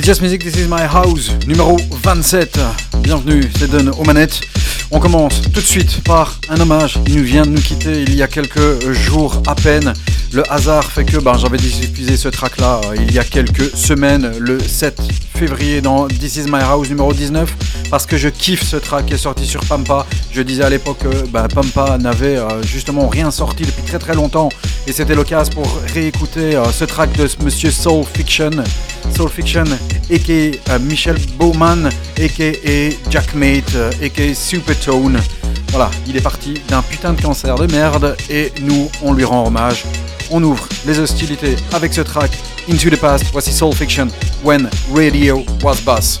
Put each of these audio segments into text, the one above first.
It's Just Music, This Is My House, numéro 27. Bienvenue, c'est Don aux manettes. On commence tout de suite par un hommage. Il nous vient de nous quitter il y a quelques jours à peine. Le hasard fait que ben, j'avais diffusé ce track là il y a quelques semaines, le 7 février dans This Is My House numéro 19, parce que je kiffe ce track qui est sorti sur Pampa. Je disais à l'époque que ben, Pampa n'avait euh, justement rien sorti depuis très très longtemps et c'était l'occasion pour réécouter euh, ce track de monsieur Soul Fiction. Soul Fiction, a.k.a. Michel Bowman, a.k.a. Jackmate, euh, a.k.a. Supertone. Voilà, il est parti d'un putain de cancer de merde et nous, on lui rend hommage. On ouvre les hostilités avec ce track Into the Past. Voici Soul Fiction, When Radio Was Bass.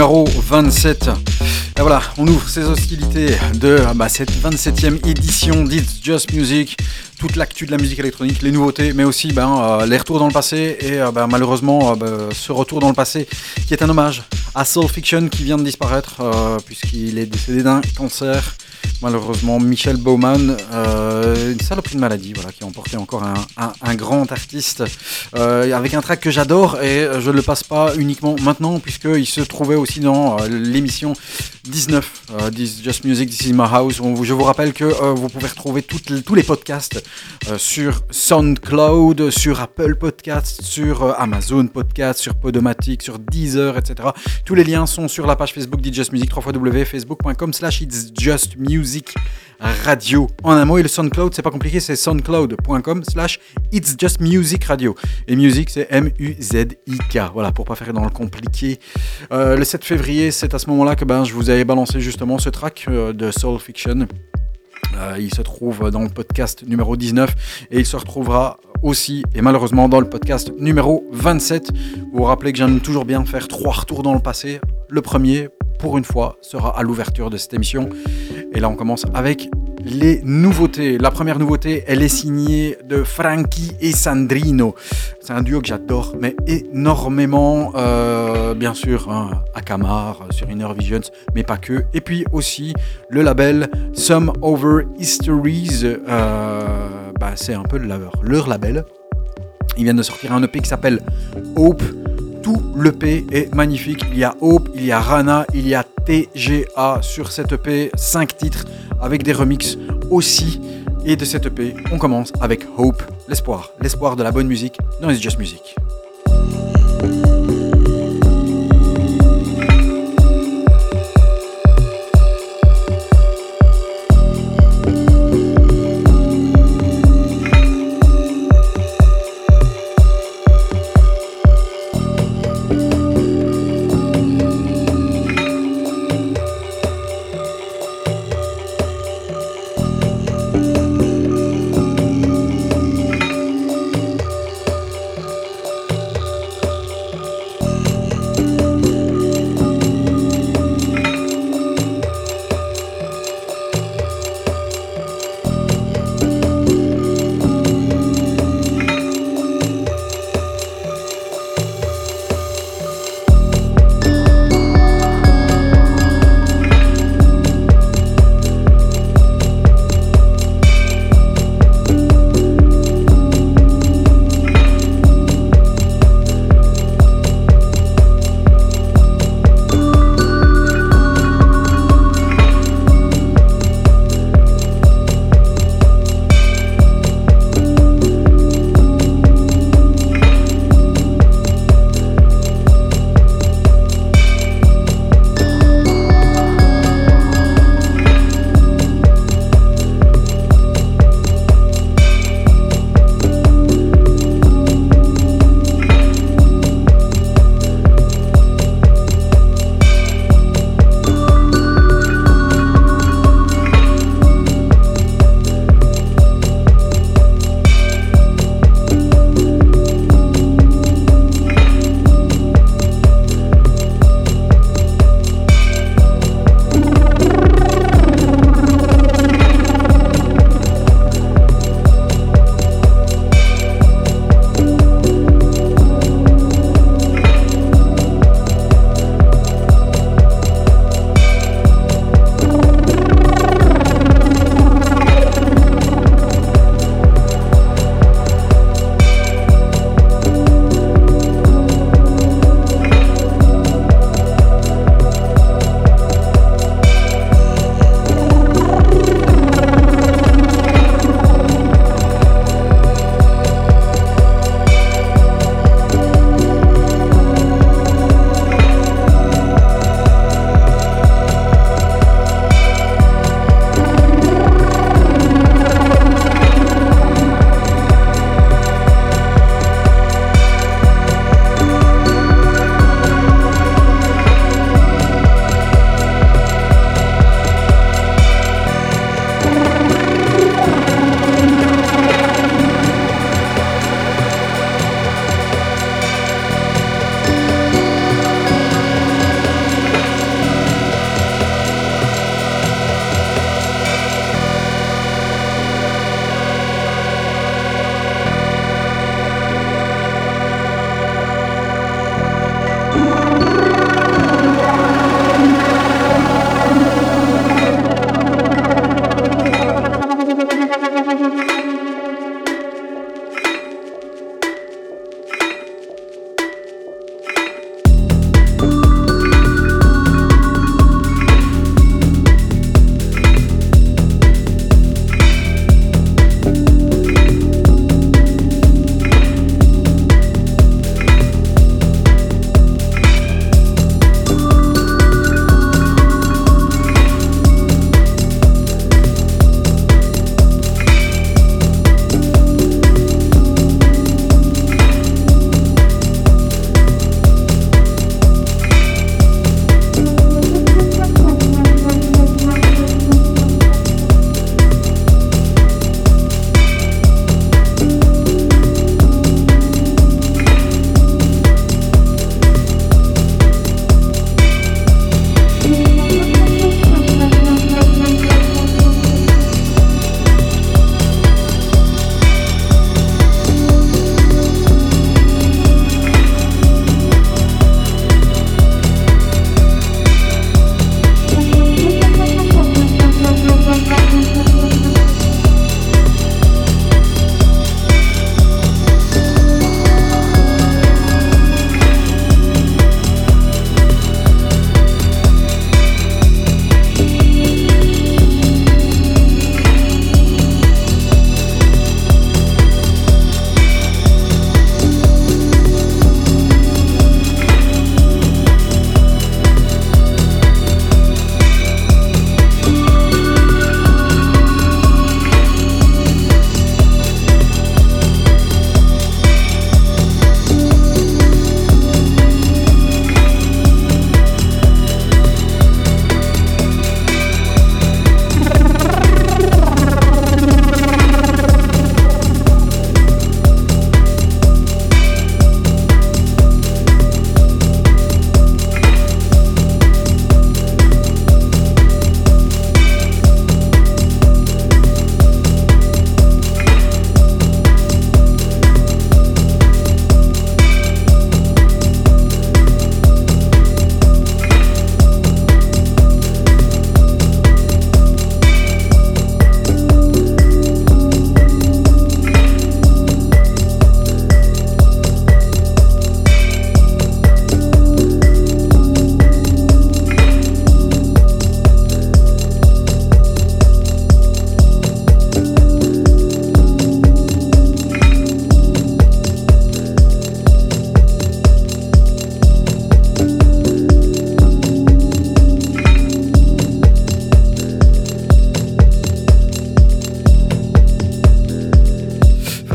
Numéro 27. Et voilà, on ouvre ces hostilités de bah, cette 27e édition d'It's Just Music. Toute l'actu de la musique électronique, les nouveautés, mais aussi ben, euh, les retours dans le passé. Et euh, ben, malheureusement, euh, ben, ce retour dans le passé qui est un hommage à Soul Fiction qui vient de disparaître puisqu'il est décédé d'un cancer malheureusement Michel Baumann, euh, une saloperie de maladie, voilà, qui emporté encore un, grand artiste euh, avec un track que j'adore et je ne le passe pas uniquement maintenant puisqu'il se trouvait aussi dans euh, l'émission 19 This Just Music, This is My House. je vous rappelle que vous pouvez retrouver tous les podcasts sur SoundCloud, sur Apple Podcasts, sur Amazon Podcasts, sur Podomatic, sur Deezer, etc. Tous les liens sont sur la page Facebook d'It's Just Music, www.facebook.com slash It's Just Music. Radio. En un mot, et le SoundCloud, c'est pas compliqué, c'est soundcloud.com slash It's Just Music Radio. Et music, c'est M-U-Z-I-K. Voilà, pour pas faire dans le compliqué. Euh, le 7 février, c'est à ce moment-là que ben, je vous avais balancé justement ce track euh, de Soul Fiction. Euh, il se trouve dans le podcast numéro 19 et il se retrouvera aussi et malheureusement dans le podcast numéro 27. Vous vous rappelez que j'aime toujours bien faire trois retours dans le passé. Le premier, pour une fois, sera à l'ouverture de cette émission. Et là, on commence avec les nouveautés. La première nouveauté, elle est signée de Frankie et Sandrino. C'est un duo que j'adore, mais énormément. Euh, bien sûr, hein, Akamar sur Inner Visions, mais pas que. Et puis aussi le label Some Over Histories. Euh, bah, c'est un peu leur, leur label. Ils viennent de sortir un EP qui s'appelle Hope. Tout l'EP est magnifique. Il y a Hope, il y a Rana, il y a TGA sur cette EP, 5 titres avec des remixes aussi. Et de cette EP, on commence avec Hope, l'espoir, l'espoir de la bonne musique dans It's Just Music.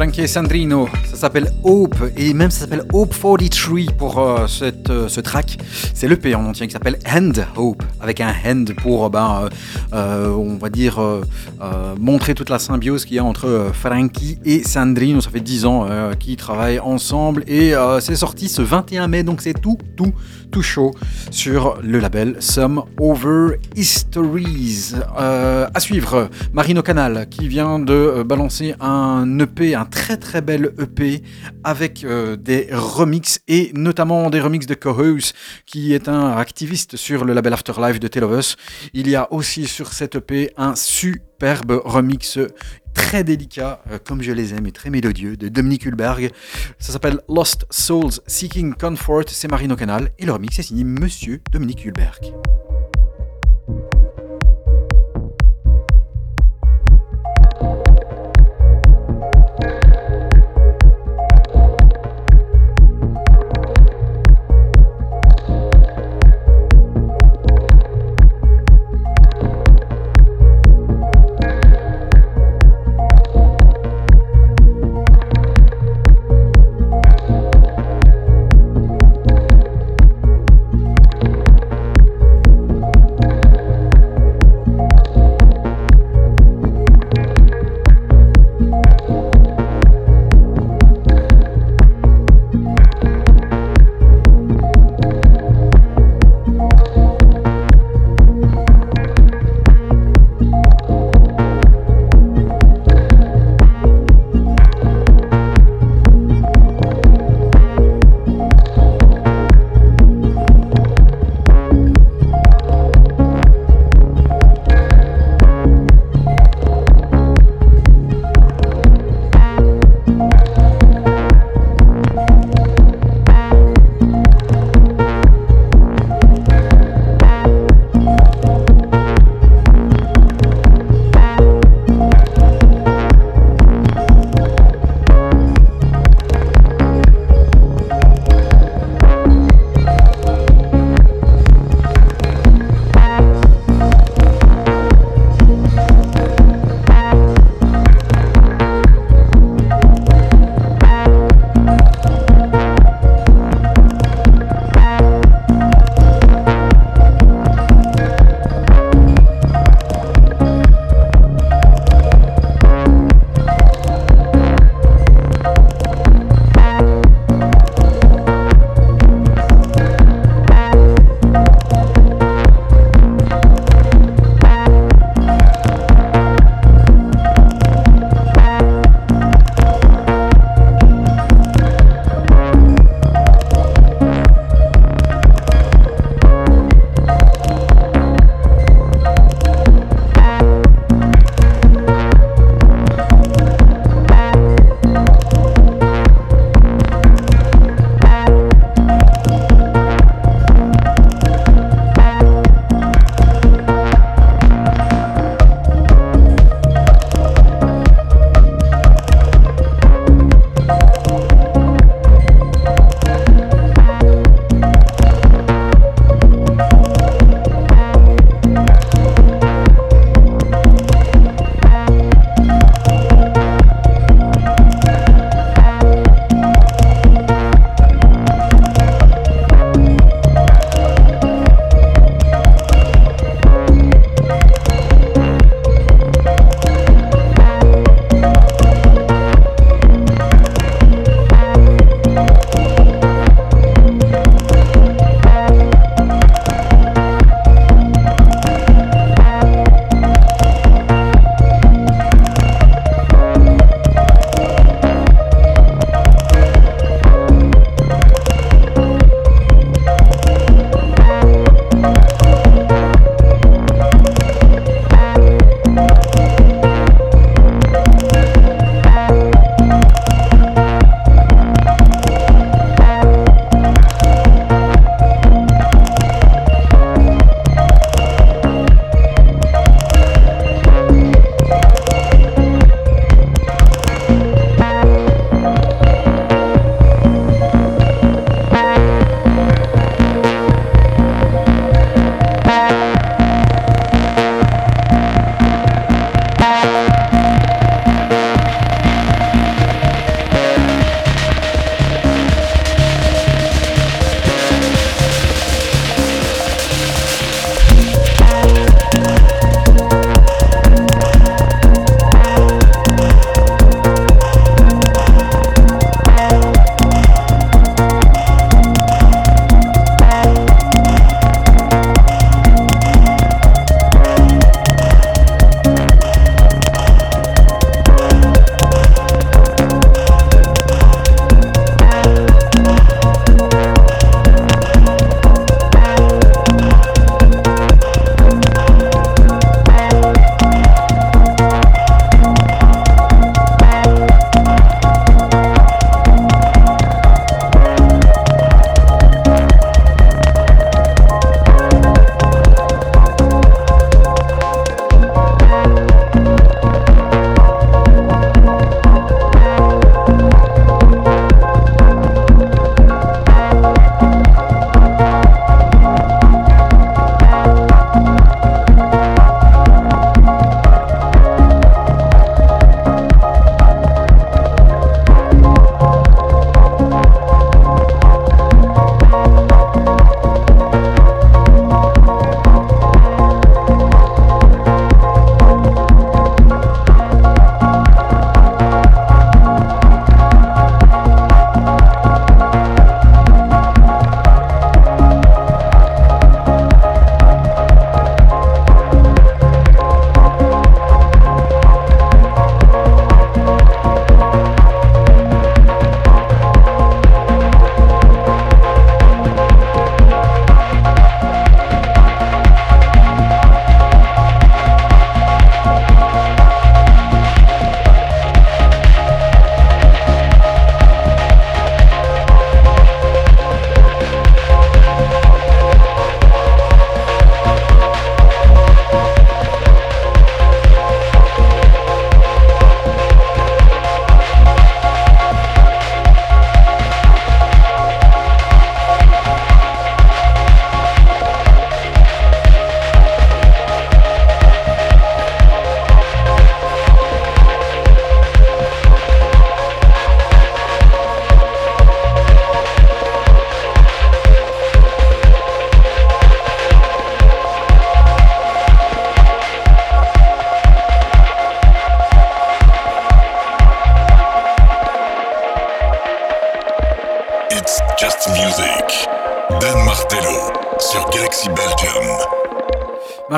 Frankie Sandrino. S'appelle Hope et même ça s'appelle Hope 43 pour euh, cette, euh, ce track. C'est l'EP en entier qui s'appelle Hand Hope avec un hand pour, ben, euh, on va dire, montrer toute la symbiose qu'il y a entre Frankie et Sandrino. Ça fait 10 ans qu'ils travaillent ensemble et c'est sorti ce 21 mai donc c'est tout, tout, tout chaud sur le label Some Over Histories. à suivre, Marino Canal qui vient de balancer un EP, un très très bel EP avec euh, des remixes et notamment des remixes de Cohouse qui est un activiste sur le label Afterlife de Tale of Us. Il y a aussi sur cet EP un superbe remix très délicat, euh, comme je les aime, et très mélodieux, de Dominique Hulberg. Ça s'appelle Lost Souls Seeking Comfort, c'est Marino Canal, et le remix est signé Monsieur Dominique Hulberg.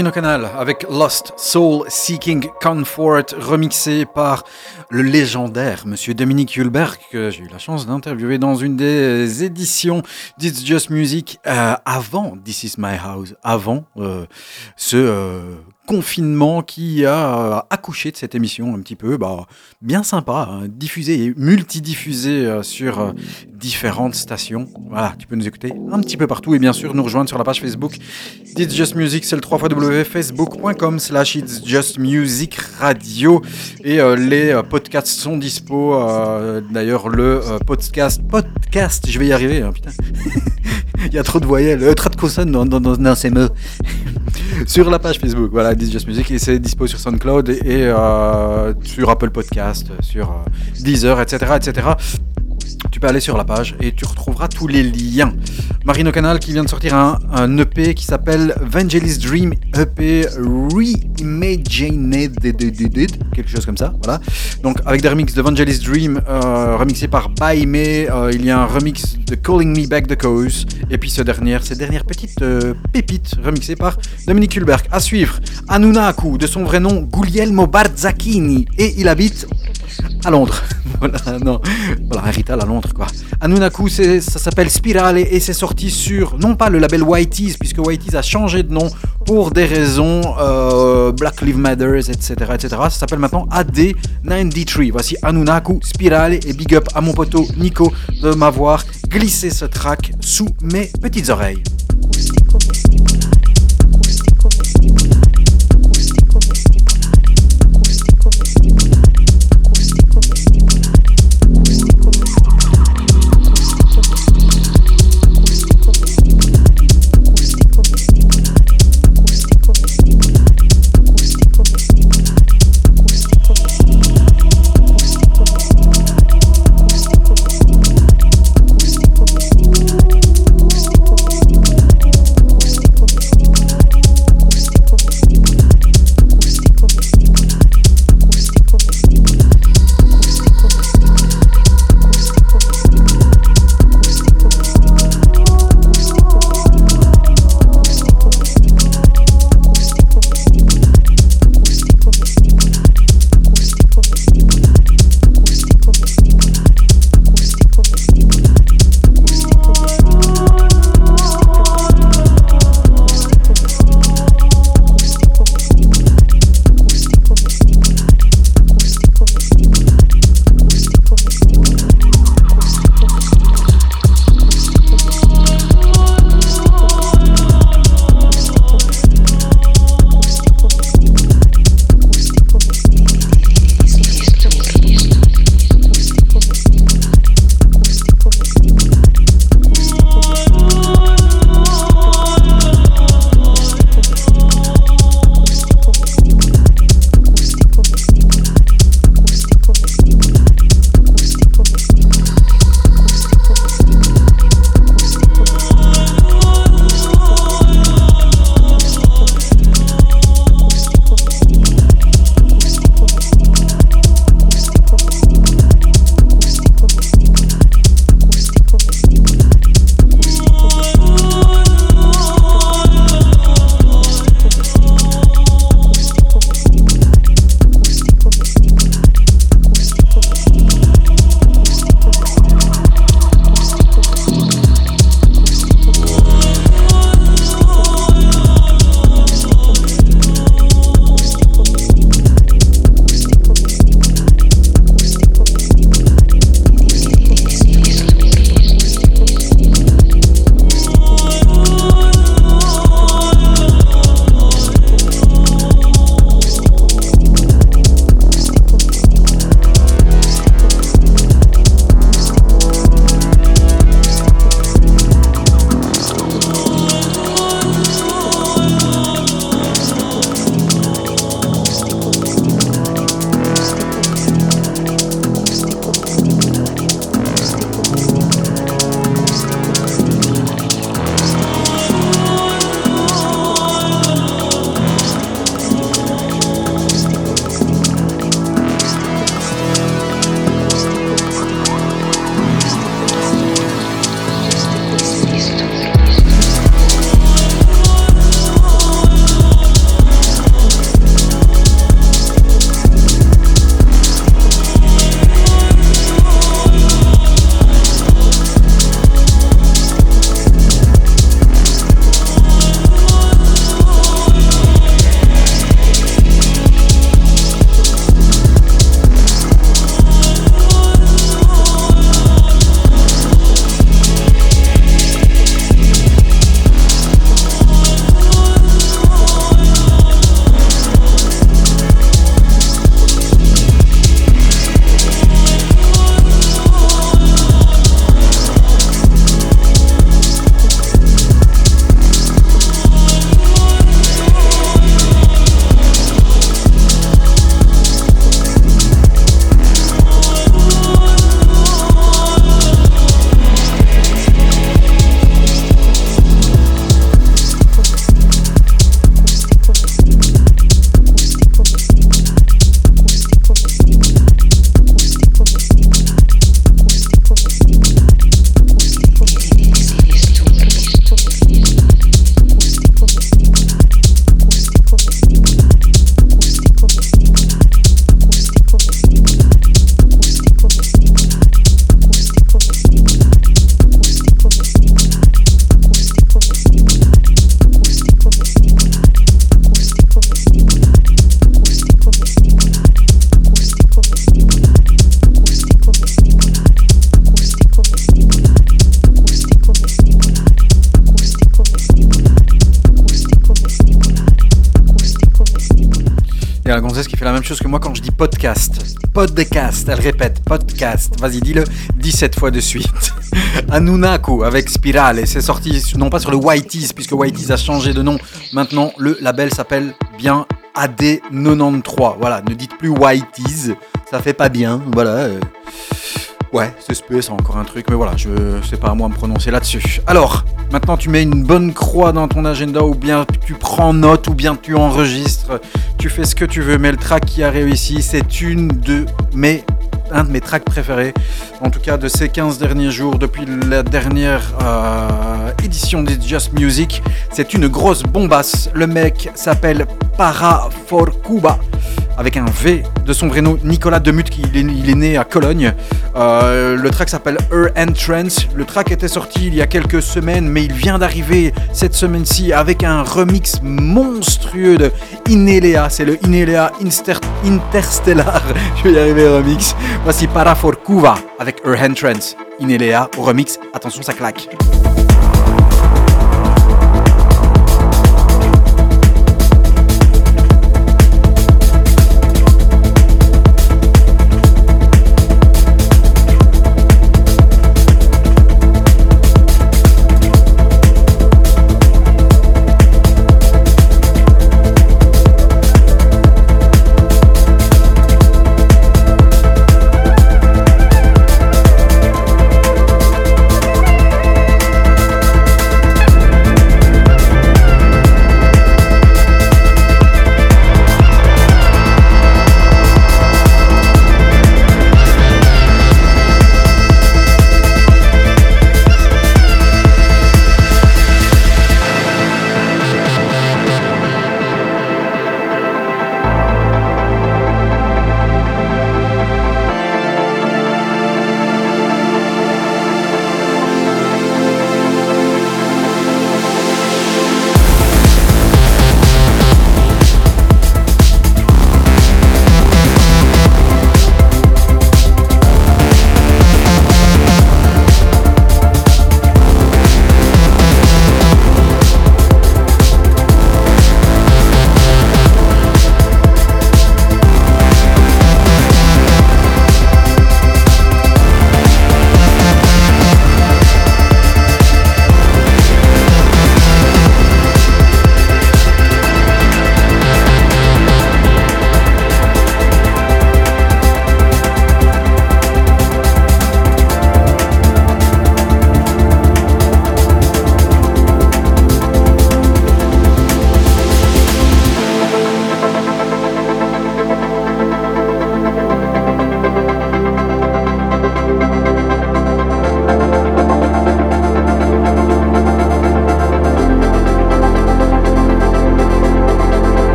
Marino Canal avec Lost Soul Seeking Comfort, remixé par le légendaire monsieur Dominique Hulberg, que j'ai eu la chance d'interviewer dans une des éditions d'It's Just Music euh, avant This Is My House, avant euh, ce euh, confinement qui a accouché de cette émission un petit peu bah, bien sympa, hein, diffusée et multidiffusée euh, sur euh, différentes stations. Voilà, tu peux nous écouter un petit peu partout et bien sûr nous rejoindre sur la page Facebook d'It's Just Music, c'est le 3 facebook.com slash It's Just Music Radio et euh, les euh, podcasts sont dispo. euh, D'ailleurs le euh, podcast, podcast, je vais y arriver, hein, putain. Il y a trop de voyelles, euh, trop de consonnes dans, dans, dans, ces mots. sur la page Facebook, voilà, This Music, et c'est dispo sur SoundCloud et, et, euh, sur Apple Podcast, sur euh, Deezer, etc., etc. Tu peux aller sur la page et tu retrouveras tous les liens. Marino Canal qui vient de sortir un, EP qui s'appelle Vangelis Dream EP Reimagined, quelque chose comme ça, voilà. Donc avec des remixes de Vangelis Dream euh, remixé par By Me, euh, il y a un remix de Calling Me Back the Cause, et puis ce dernier, cette dernière petite euh, pépite remixée par Dominique Hulberg. À suivre, Anunaku, de son vrai nom Guglielmo Barzacchini, et il habite à Londres. voilà, non, voilà, un rital à Londres, quoi. Anunaku, ça s'appelle Spirale et c'est sorti sur, non pas le label Whitey's, puisque Whitey's a changé de nom pour des raisons euh, Black Lives Matter, etc., etc. Ça s'appelle maintenant AD93. Voici Anunaku, Spirale et big up à mon poteau Nico de m'avoir glissé ce track sous mes petites oreilles. Elle répète, podcast. Vas-y, dis-le 17 fois de suite. Anunaku avec Spiral et c'est sorti non pas sur le Whiteys puisque Whiteys a changé de nom. Maintenant, le label s'appelle bien AD93. Voilà, ne dites plus Whiteys, ça fait pas bien. Voilà. Ouais, c'est spé, c'est encore un truc, mais voilà, je sais pas à moi me prononcer là-dessus. Alors, maintenant tu mets une bonne croix dans ton agenda, ou bien tu prends note, ou bien tu enregistres, tu fais ce que tu veux, mais le track qui a réussi, c'est une de mes un de mes tracks préférés, en tout cas de ces 15 derniers jours, depuis la dernière euh, édition des Just Music. C'est une grosse bombasse. Le mec s'appelle Para for Cuba, avec un V de son vrai nom, Nicolas Demut, qui il est, né à Cologne. Euh, le track s'appelle Her Entrance. Le track était sorti il y a quelques semaines, mais il vient d'arriver cette semaine-ci avec un remix monstrueux de Inelea. C'est le Inelea Interstellar. Je vais y arriver remix. Voici Para for avec Her Entrance. Inelea au remix. Attention, ça claque.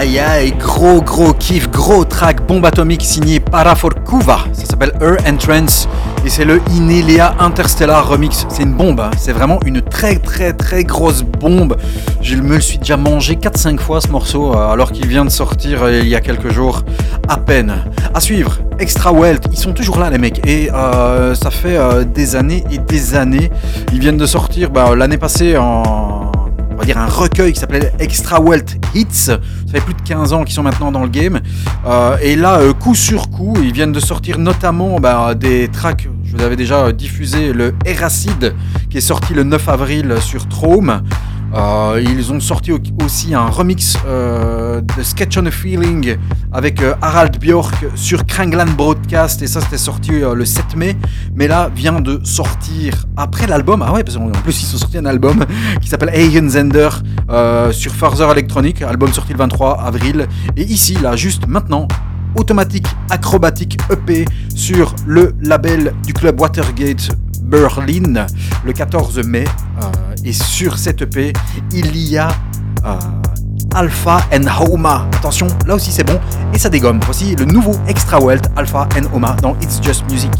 Aïe aïe gros gros kiff, gros track, bombe atomique signé Paraforkuva. Ça s'appelle Her Entrance et c'est le Inelia Interstellar Remix. C'est une bombe, hein. c'est vraiment une très très très grosse bombe. Je me le suis déjà mangé 4-5 fois ce morceau euh, alors qu'il vient de sortir euh, il y a quelques jours à peine. À suivre, Extra Wealth, ils sont toujours là les mecs et euh, ça fait des années et des années. Ils viennent de sortir bah, l'année passée en on va dire un recueil qui s'appelait Extra Wealth Hits. Ça fait plus de 15 ans qu'ils sont maintenant dans le game. Euh, et là, euh, coup sur coup, ils viennent de sortir notamment bah, des tracks. Je vous avais déjà euh, diffusé le Eracid qui est sorti le 9 avril sur Trome. Ils ont sorti au- aussi un remix de Sketch on a Feeling avec Harald Björk sur Krangland Broadcast et ça c'était sorti le 7 mai mais là vient de sortir après l'album ah ouais parce qu'en plus ils ont sorti un album qui s'appelle Eigenzender euh, sur Further Electronic album sorti le 23 avril et ici là juste maintenant automatique acrobatique EP sur le label du club Watergate Berlin le 14 mai euh, et sur cette EP il y a euh, Alpha and Homa. Attention, là aussi c'est bon et ça dégomme. Voici le nouveau Extra Wealth Alpha and Homa dans It's Just Music.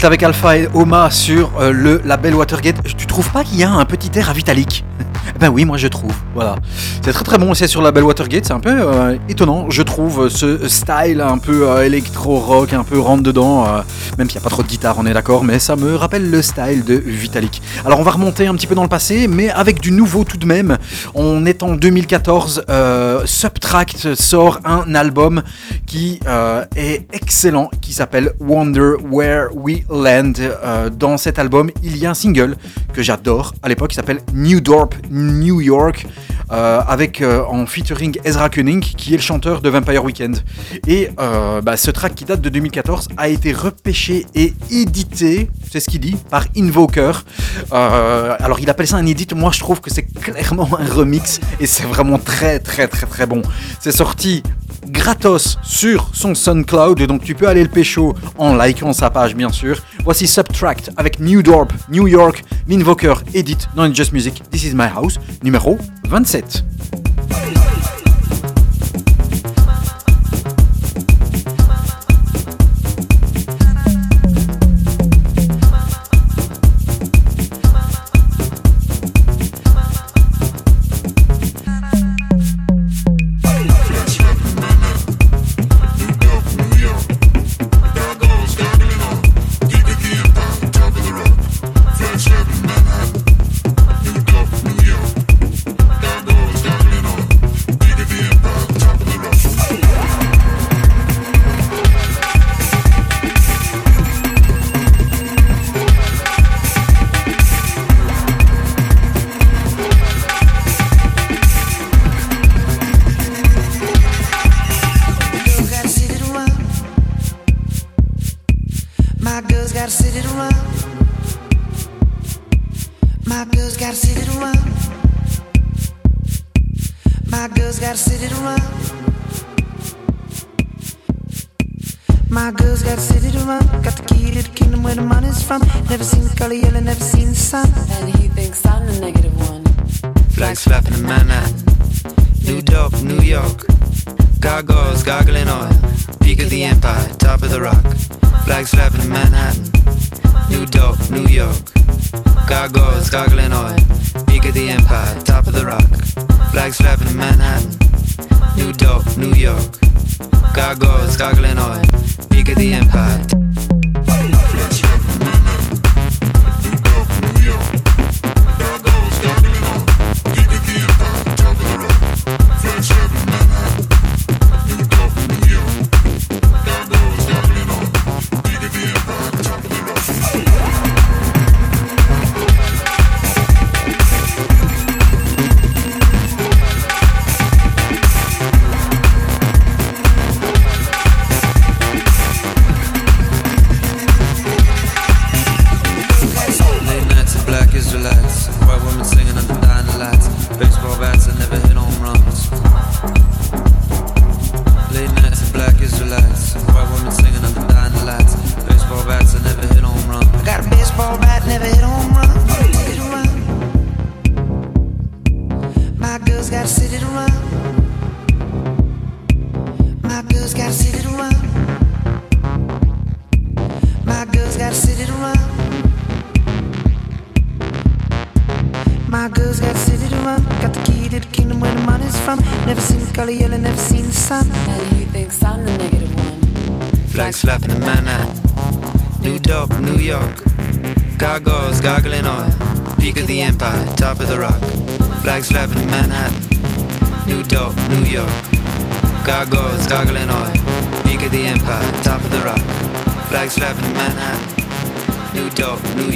Strawell avec Alpha et Oma sur euh, le label Watergate. Tu trouves pas qu'il y a un petit air à Vitalik Ben oui, moi je trouve. Voilà. C'est très très bon aussi sur le label Watergate. C'est un peu euh, étonnant, je trouve, ce style un peu euh, électro-rock, un peu rentre dedans. euh, même s'il n'y a pas trop de guitare, on est d'accord, mais ça me rappelle le style de Vitalik. Alors on va remonter un petit peu dans le passé, mais avec du nouveau tout de même. On est en 2014. euh, Subtract sort un album qui euh, est excellent, qui s'appelle Wonder Where We Land. Euh, dans cet album, il y a un single que j'adore à l'époque qui s'appelle New Dorp, New York, euh, avec euh, en featuring Ezra Koenig, qui est le chanteur de Vampire Weekend. Et euh, bah, ce track qui date de 2014 a été repêché et édité, c'est ce qu'il dit, par Invoker. Alors il appelle ça un edit, moi je trouve que c'est clairement un remix et c'est vraiment très très très très bon. C'est sorti gratos sur son SoundCloud, donc tu peux aller le pécho en likant sa page bien sûr. Voici Subtract avec New Dorp, New York, l'Invoker Edit It's Just Music, This Is My House, numéro 27. It. Flags flapping in Manhattan. New Dope, New York. Gargoyles gargling oil. Peak of the empire, top of the rock. Flags flapping in Manhattan. New Dope, New York. Gargoyles gargling oil. Peak of the empire, top of the rock. Flags flapping in Manhattan. New Dope, New York. Gargoyles gargling oil. Peak of the empire.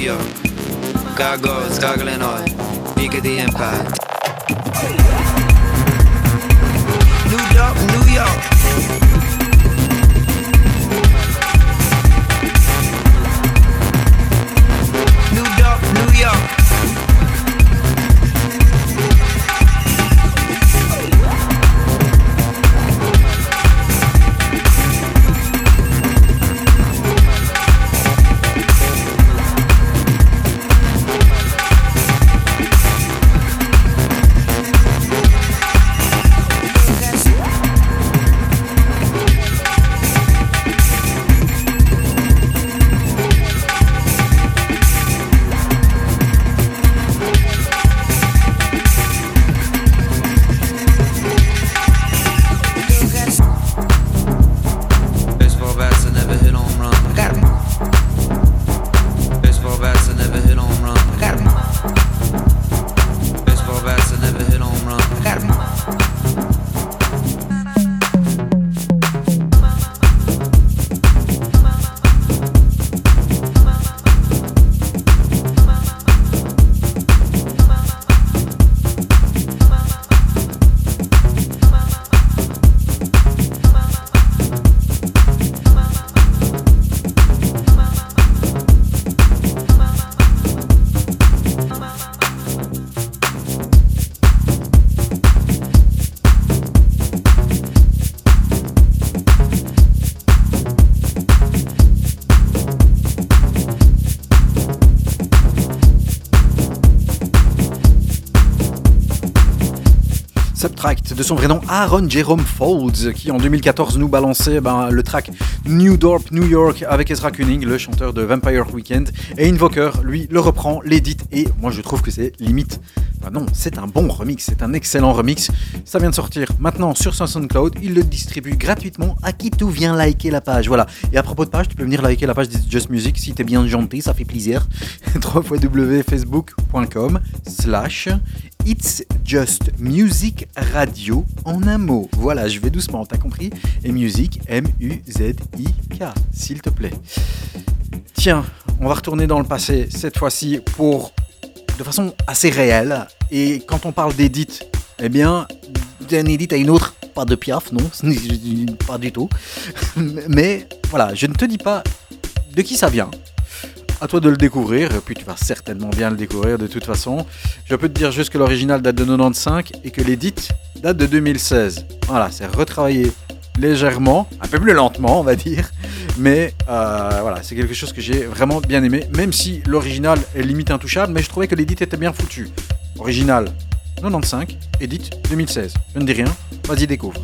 New York. Gargoyles gargling oil. Peak of the empire. Fright, de son vrai nom Aaron Jerome Folds, qui en 2014 nous balançait ben, le track New Dorp, New York avec Ezra Kuning, le chanteur de Vampire Weekend. Et Invoker, lui, le reprend, l'édite, et moi je trouve que c'est limite. Enfin non, c'est un bon remix, c'est un excellent remix. Ça vient de sortir maintenant sur SoundCloud. Il le distribue gratuitement à qui tout vient liker la page. Voilà. Et à propos de page, tu peux venir liker la page de Just Music si t'es bien gentil, ça fait plaisir. www.facebook.com slash It's Just Music Radio en un mot. Voilà, je vais doucement, t'as compris? Et music, M-U-Z-I-K, s'il te plaît. Tiens, on va retourner dans le passé, cette fois-ci pour de façon assez réelle. Et quand on parle d'édit, eh bien, d'un édit à une autre, pas de piaf, non, pas du tout. Mais voilà, je ne te dis pas de qui ça vient. À toi de le découvrir, puis tu vas certainement bien le découvrir de toute façon. Je peux te dire juste que l'original date de 95 et que l'édit date de 2016. Voilà, c'est retravaillé légèrement, un peu plus lentement on va dire, mais euh, voilà, c'est quelque chose que j'ai vraiment bien aimé, même si l'original est limite intouchable, mais je trouvais que l'édit était bien foutu. Original 95, édit 2016. Je ne dis rien, vas-y découvre.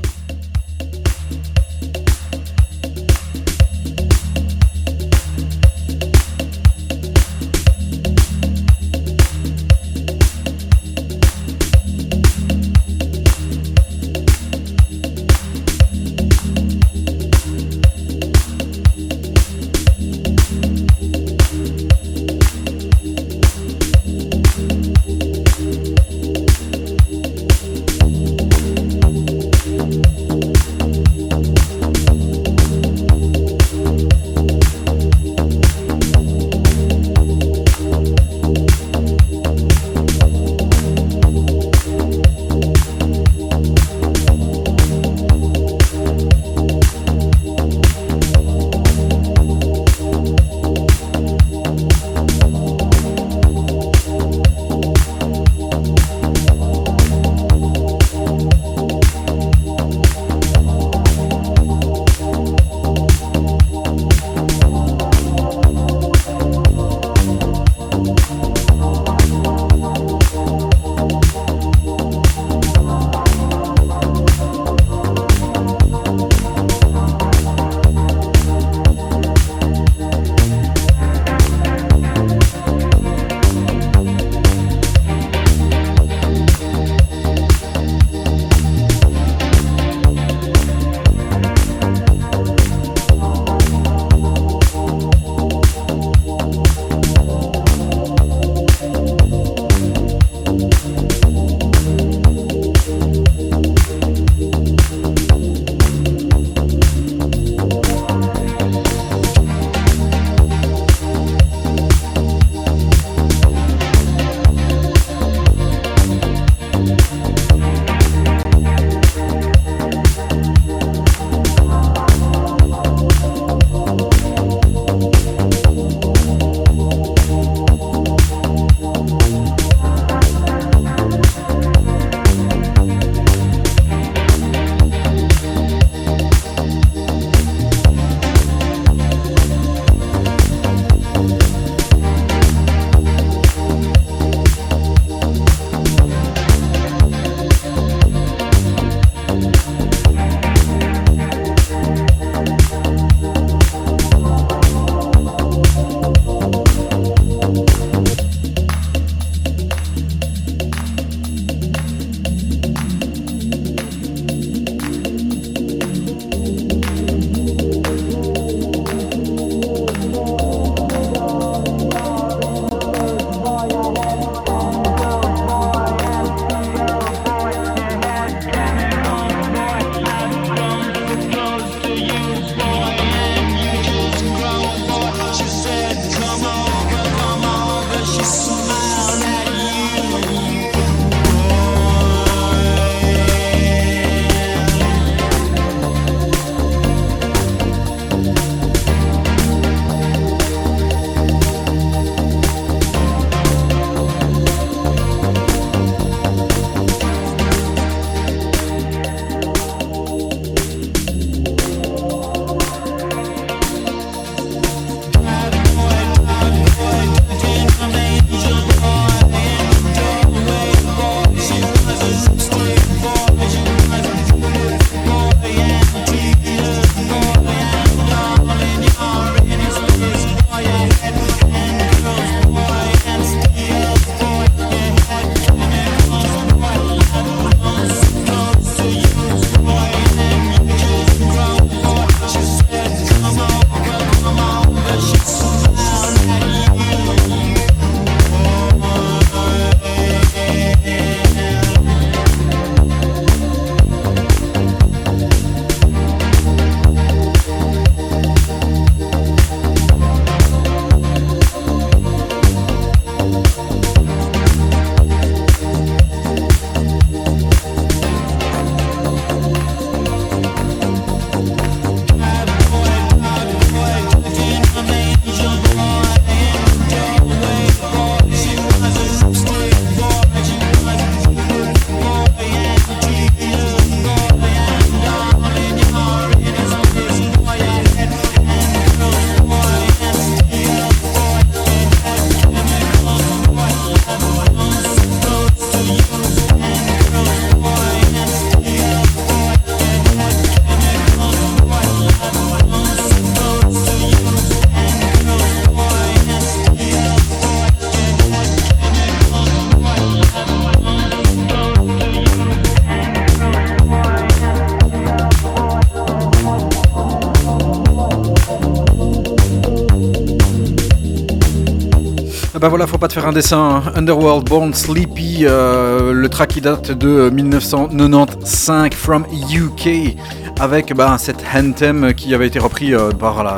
Ben voilà, faut pas te faire un dessin. Hein. Underworld Born Sleepy, euh, le track qui date de 1995 from UK, avec ben, cet anthem qui avait été repris euh,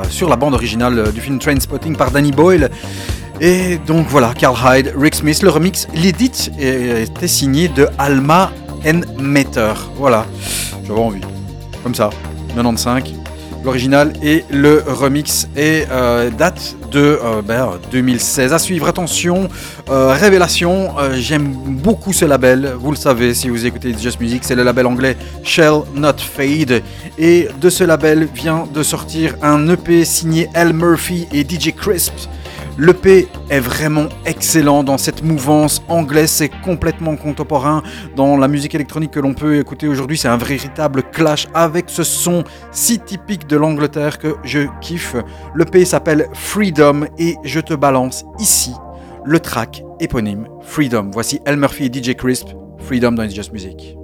sur la bande originale du film Trainspotting par Danny Boyle. Et donc voilà, Carl Hyde, Rick Smith, le remix, l'édit était signé de Alma N. Meter. Voilà, j'avais envie. Comme ça, 95 l'original et le remix et euh, date de 2016. Euh, ben, à suivre, attention, euh, révélation, j'aime beaucoup ce label, vous le savez si vous écoutez Just Music, c'est le label anglais Shell Not Fade et de ce label vient de sortir un EP signé L. Murphy et DJ Crisp. L'EP est vraiment excellent dans cette mouvance anglaise, c'est complètement contemporain dans la musique électronique que l'on peut écouter aujourd'hui, c'est un véritable clash avec ce son si typique de l'Angleterre que je kiffe. L'EP s'appelle Freedom et je te balance ici le track éponyme Freedom. Voici El Murphy et DJ Crisp, Freedom dans It's Just Music.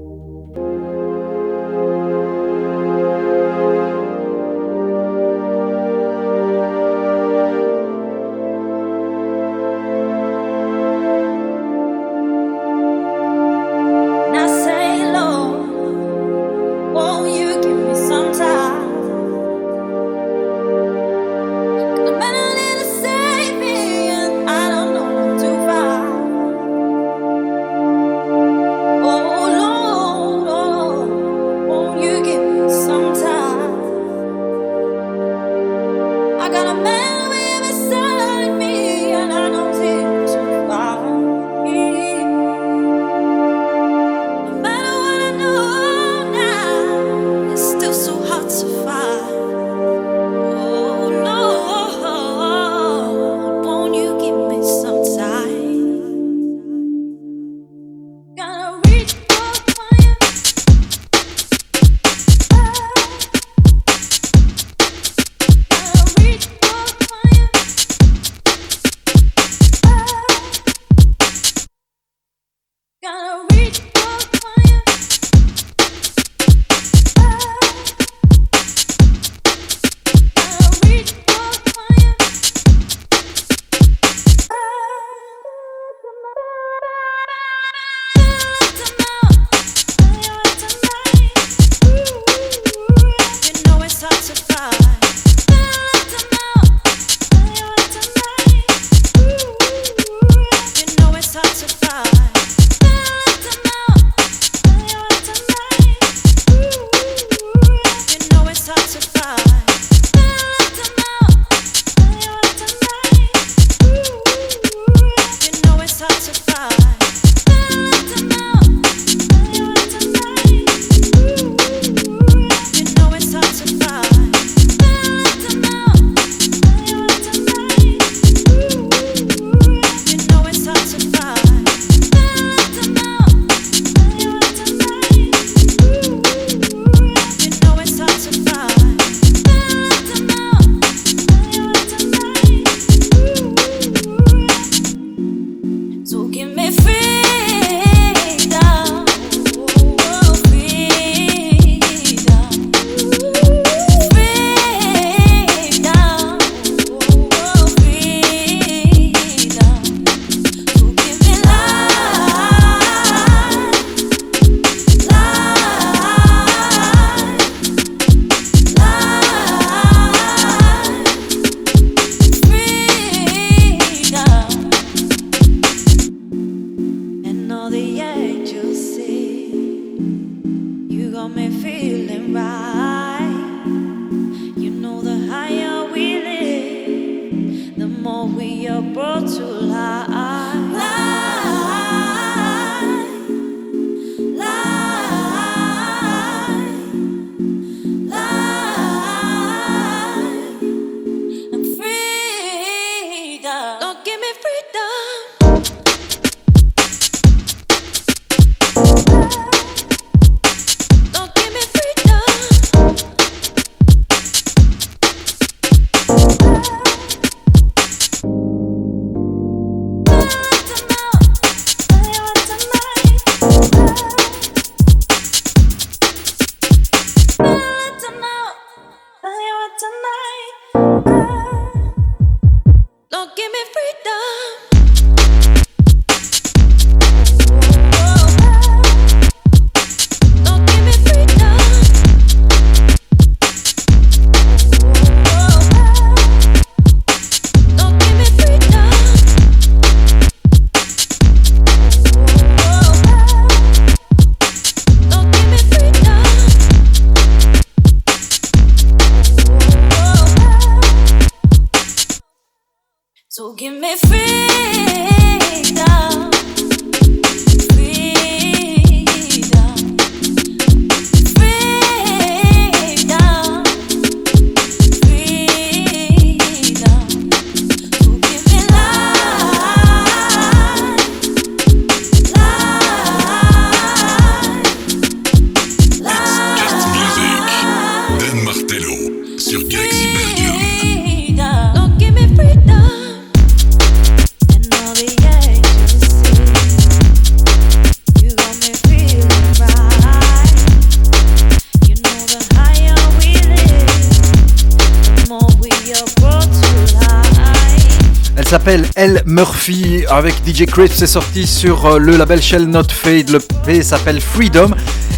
DJ Chris. C'est sorti sur euh, le label Shell Not Fade. Le P s'appelle Freedom.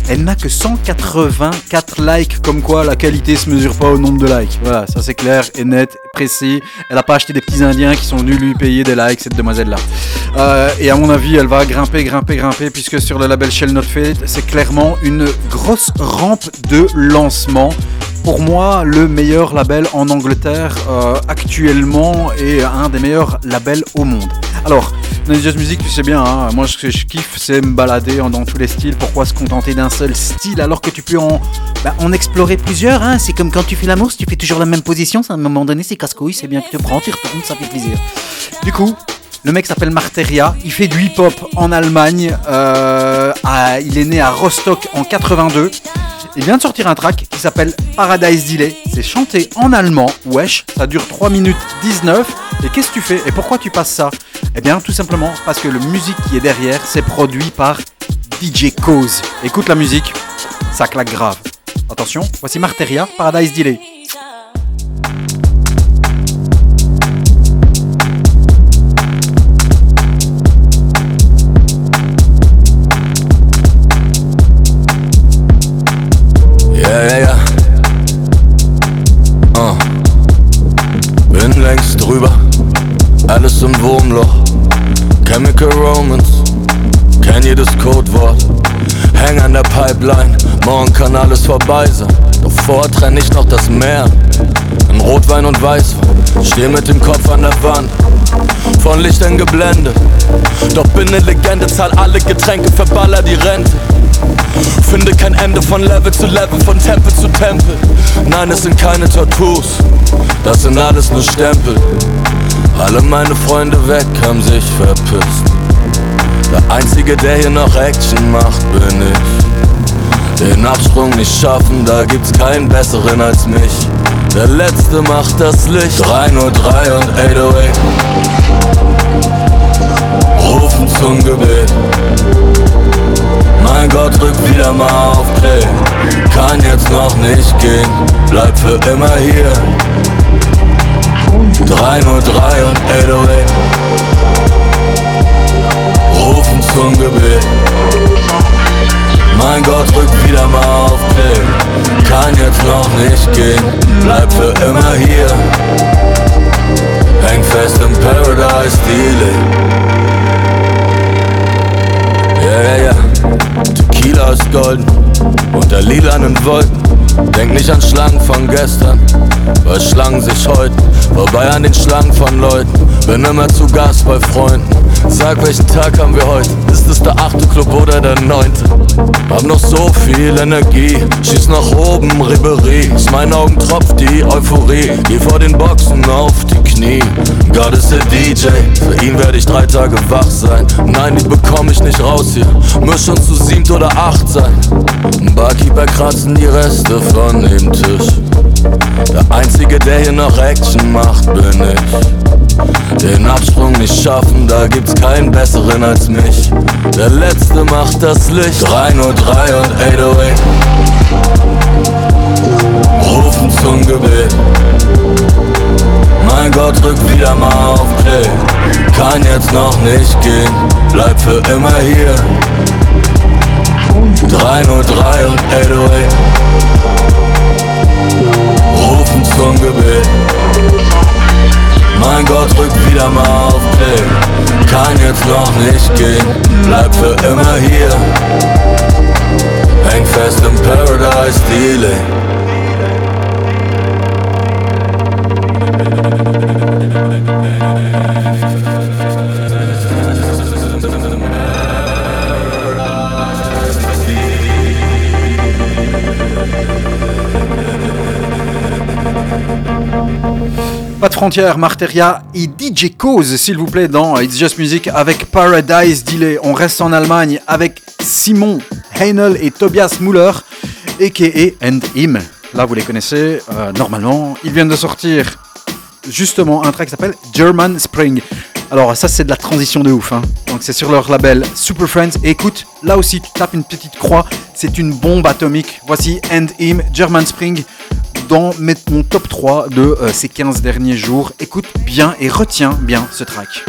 Elle n'a que 184 likes, comme quoi la qualité se mesure pas au nombre de likes. Voilà, ça c'est clair et net, précis. Elle a pas acheté des petits indiens qui sont venus lui payer des likes, cette demoiselle-là. Euh, et à mon avis, elle va grimper, grimper, grimper, puisque sur le label Shell Not Fade, c'est clairement une grosse rampe de lancement pour moi, le meilleur label en Angleterre euh, actuellement et un des meilleurs labels au monde. Alors, dans les music, tu sais bien, hein, moi ce que je kiffe, c'est me balader dans tous les styles. Pourquoi se contenter d'un seul style alors que tu peux en, bah, en explorer plusieurs hein. C'est comme quand tu fais l'amour, si tu fais toujours la même position, à un moment donné, c'est casse-couille, c'est bien que tu prends, tu retournes, ça fait plaisir. Du coup, le mec s'appelle Marteria, il fait du hip-hop en Allemagne, euh, il est né à Rostock en 82. Il vient de sortir un track qui s'appelle Paradise Delay. C'est chanté en allemand, wesh, ça dure 3 minutes 19. Et qu'est-ce que tu fais? Et pourquoi tu passes ça? Eh bien, tout simplement parce que le musique qui est derrière, c'est produit par DJ Cause. Écoute la musique, ça claque grave. Attention, voici Marteria, Paradise Delay. Alles im Wurmloch. Chemical Romance, kenn jedes Codewort. Häng an der Pipeline, morgen kann alles vorbei sein. Doch vorher trenn ich noch das Meer. In Rotwein und Weißwein, steh mit dem Kopf an der Wand. Von Lichtern geblendet, doch bin ne Legende, zahl alle Getränke, verballer die Rente. Finde kein Ende von Level zu Level, von Tempel zu Tempel. Nein, es sind keine Tattoos, das sind alles nur Stempel. Alle meine Freunde weg, haben sich verpisst. Der Einzige, der hier noch Action macht, bin ich. Den Absprung nicht schaffen, da gibt's keinen besseren als mich. Der Letzte macht das Licht. 303 und 808 rufen zum Gebet. Mein Gott, drück wieder mal auf Play. Kann jetzt noch nicht gehen, bleib für immer hier. 303 und 808 rufen zum Gebet. Mein Gott, drück wieder mal auf Play. Kann jetzt noch nicht gehen, bleib für immer hier. Häng fest im Paradise Delay. Ja, ja, ja. Tequila ist golden unter lilanen Wolken. Denk nicht an Schlangen von gestern, weil Schlangen sich heute vorbei an den Schlangen von Leuten. Bin immer zu Gast bei Freunden. Sag, welchen Tag haben wir heute? Ist es der achte Club oder der neunte? Hab noch so viel Energie, schieß nach oben, Ribery. Aus meinen Augen tropft die Euphorie. Geh vor den Boxen auf die Knie. Gott ist der DJ, für ihn werde ich drei Tage wach sein. Nein, die bekomm ich nicht raus hier. Muss schon zu siebt oder acht sein. Ein Barkeeper kratzen die Reste von dem Tisch. Der Einzige, der hier noch Action macht, bin ich. Den Absprung nicht schaffen, da gibt's keinen besseren als mich. Der Letzte macht das Licht. 303 und 808 rufen zum Gebet. Mein Gott, drück wieder mal auf Play. Kann jetzt noch nicht gehen, bleib für immer hier. 303 und 808 rufen zum Gebet. Mein Gott, rück wieder mal auf Play. Kann jetzt noch nicht gehen, bleib für immer hier. Häng fest im Paradise Delay. Pas de frontières, Marteria et DJ Cause, s'il vous plaît, dans It's Just Music avec Paradise Delay. On reste en Allemagne avec Simon Heinel et Tobias Müller, a.k.a. And Him. Là, vous les connaissez, euh, normalement. Ils viennent de sortir justement un track qui s'appelle German Spring. Alors ça c'est de la transition de ouf. hein. Donc c'est sur leur label Super Friends. Et écoute, là aussi tu tapes une petite croix. C'est une bombe atomique. Voici End Him, German Spring dans mon top 3 de euh, ces 15 derniers jours. Écoute bien et retiens bien ce track.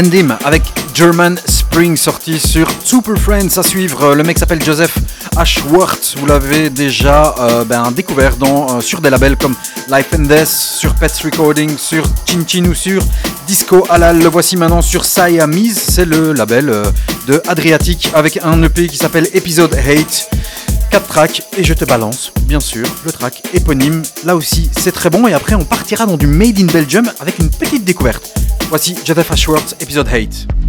Endim avec German Spring sorti sur Super Friends à suivre. Le mec s'appelle Joseph Ashworth. Vous l'avez déjà euh, ben, découvert euh, sur des labels comme Life and Death, sur Pets Recording, sur Chin Chin ou sur Disco Halal. Le voici maintenant sur Siamese. C'est le label euh, de Adriatic avec un EP qui s'appelle Episode Hate. 4 tracks et je te balance, bien sûr, le track éponyme. Là aussi, c'est très bon et après on partira dans du Made in Belgium avec une petite découverte. Voici Jonathan Schwartz, épisode 8.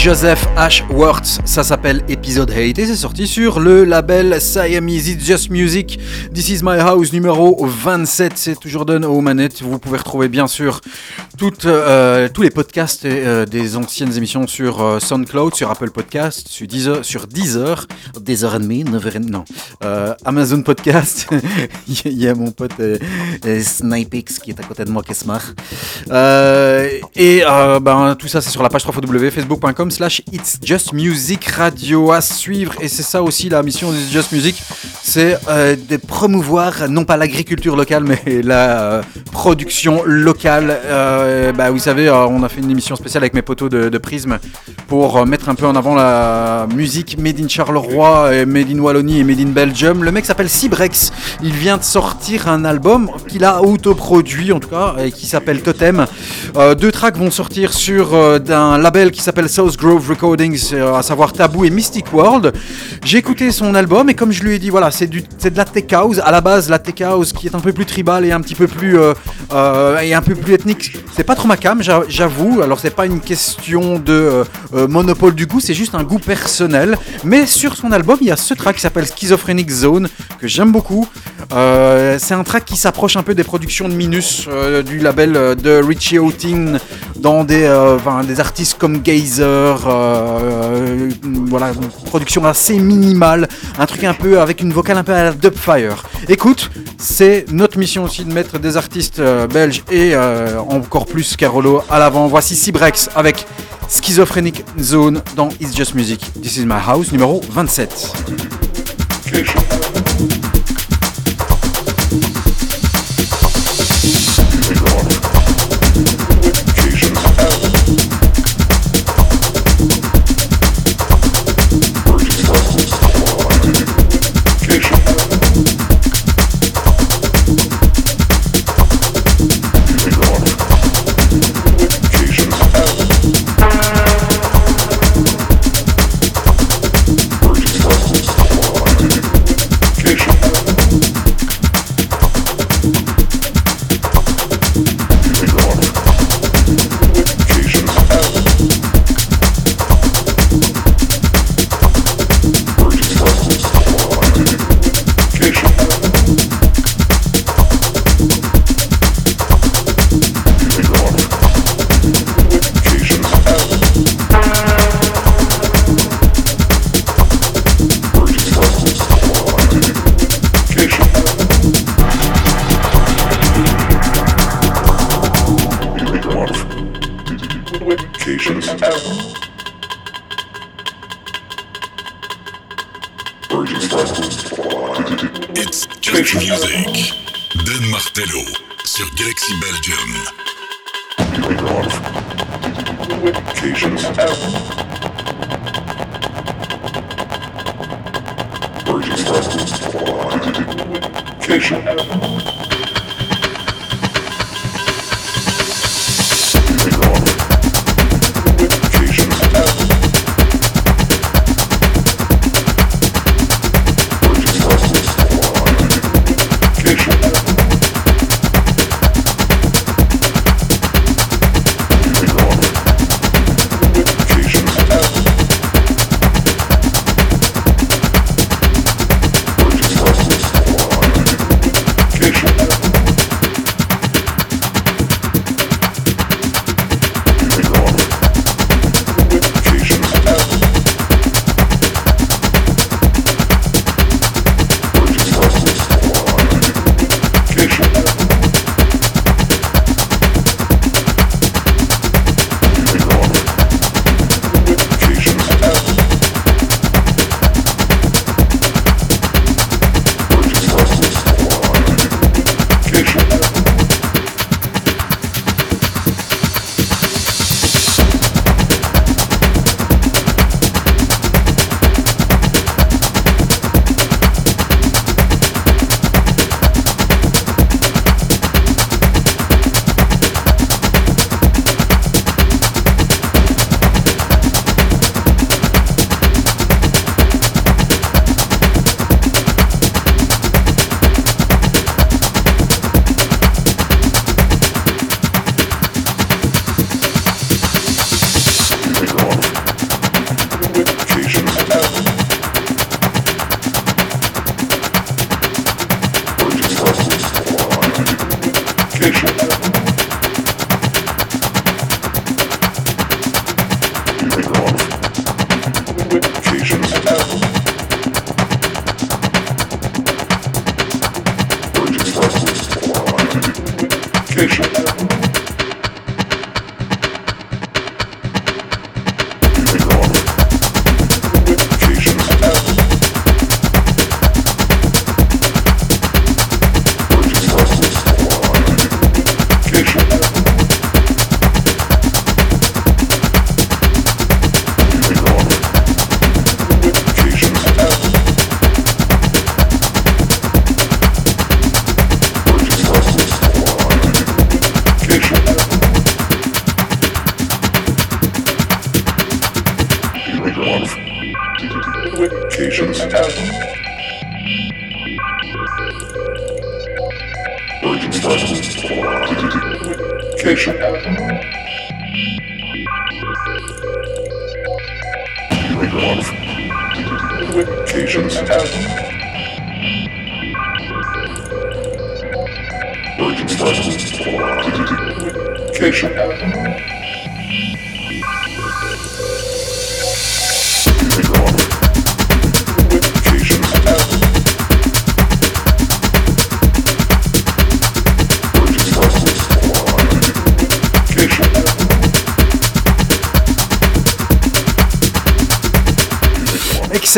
Joseph Ashworth, ça s'appelle Episode 8 et c'est sorti sur le label Siamese It's Just Music. This is my house numéro 27, c'est toujours donne aux manettes. Vous pouvez retrouver bien sûr euh, tous les podcasts euh, des anciennes émissions sur euh, SoundCloud, sur Apple Podcast, sur Deezer, sur Deezer, Deezer and Me, 9h30, non, euh, Amazon Podcast. Il y a mon pote euh, euh, Snipix qui est à côté de moi qui se marre. Et ben, tout ça c'est sur la page 3 facebook.com slash It's Just Music Radio à suivre et c'est ça aussi la mission de It's Just Music c'est de promouvoir non pas l'agriculture locale mais la production locale bah, vous savez on a fait une émission spéciale avec mes potos de, de Prisme pour euh, mettre un peu en avant la musique made in Charleroi made in Wallonie et made in Belgium le mec s'appelle Cibrex il vient de sortir un album qu'il a autoproduit en tout cas et qui s'appelle Totem euh, deux tracks vont sortir sur euh, d'un label qui s'appelle South Grove Recordings, euh, à savoir Taboo et Mystic World. J'ai écouté son album et comme je lui ai dit, voilà, c'est de la tech house. À la base, la tech house qui est un peu plus tribal et un petit peu plus euh, et un peu plus ethnique. C'est pas trop ma cam, j'a- j'avoue. Alors c'est pas une question de euh, euh, monopole du goût, c'est juste un goût personnel. Mais sur son album, il y a ce track qui s'appelle Schizophrenic Zone que j'aime beaucoup. C'est un track qui s'approche un peu des productions de Minus du label de Richie Houghton dans des, des artistes comme Gazer. voilà, production assez minimale, un truc un peu avec une vocale un peu à la Dubfire. Écoute, c'est notre mission aussi de mettre des artistes euh, belges et euh, encore plus Carolo à l'avant. Voici Cibrex avec Schizophrenic Zone dans It's Just Music. This is my house numéro 27.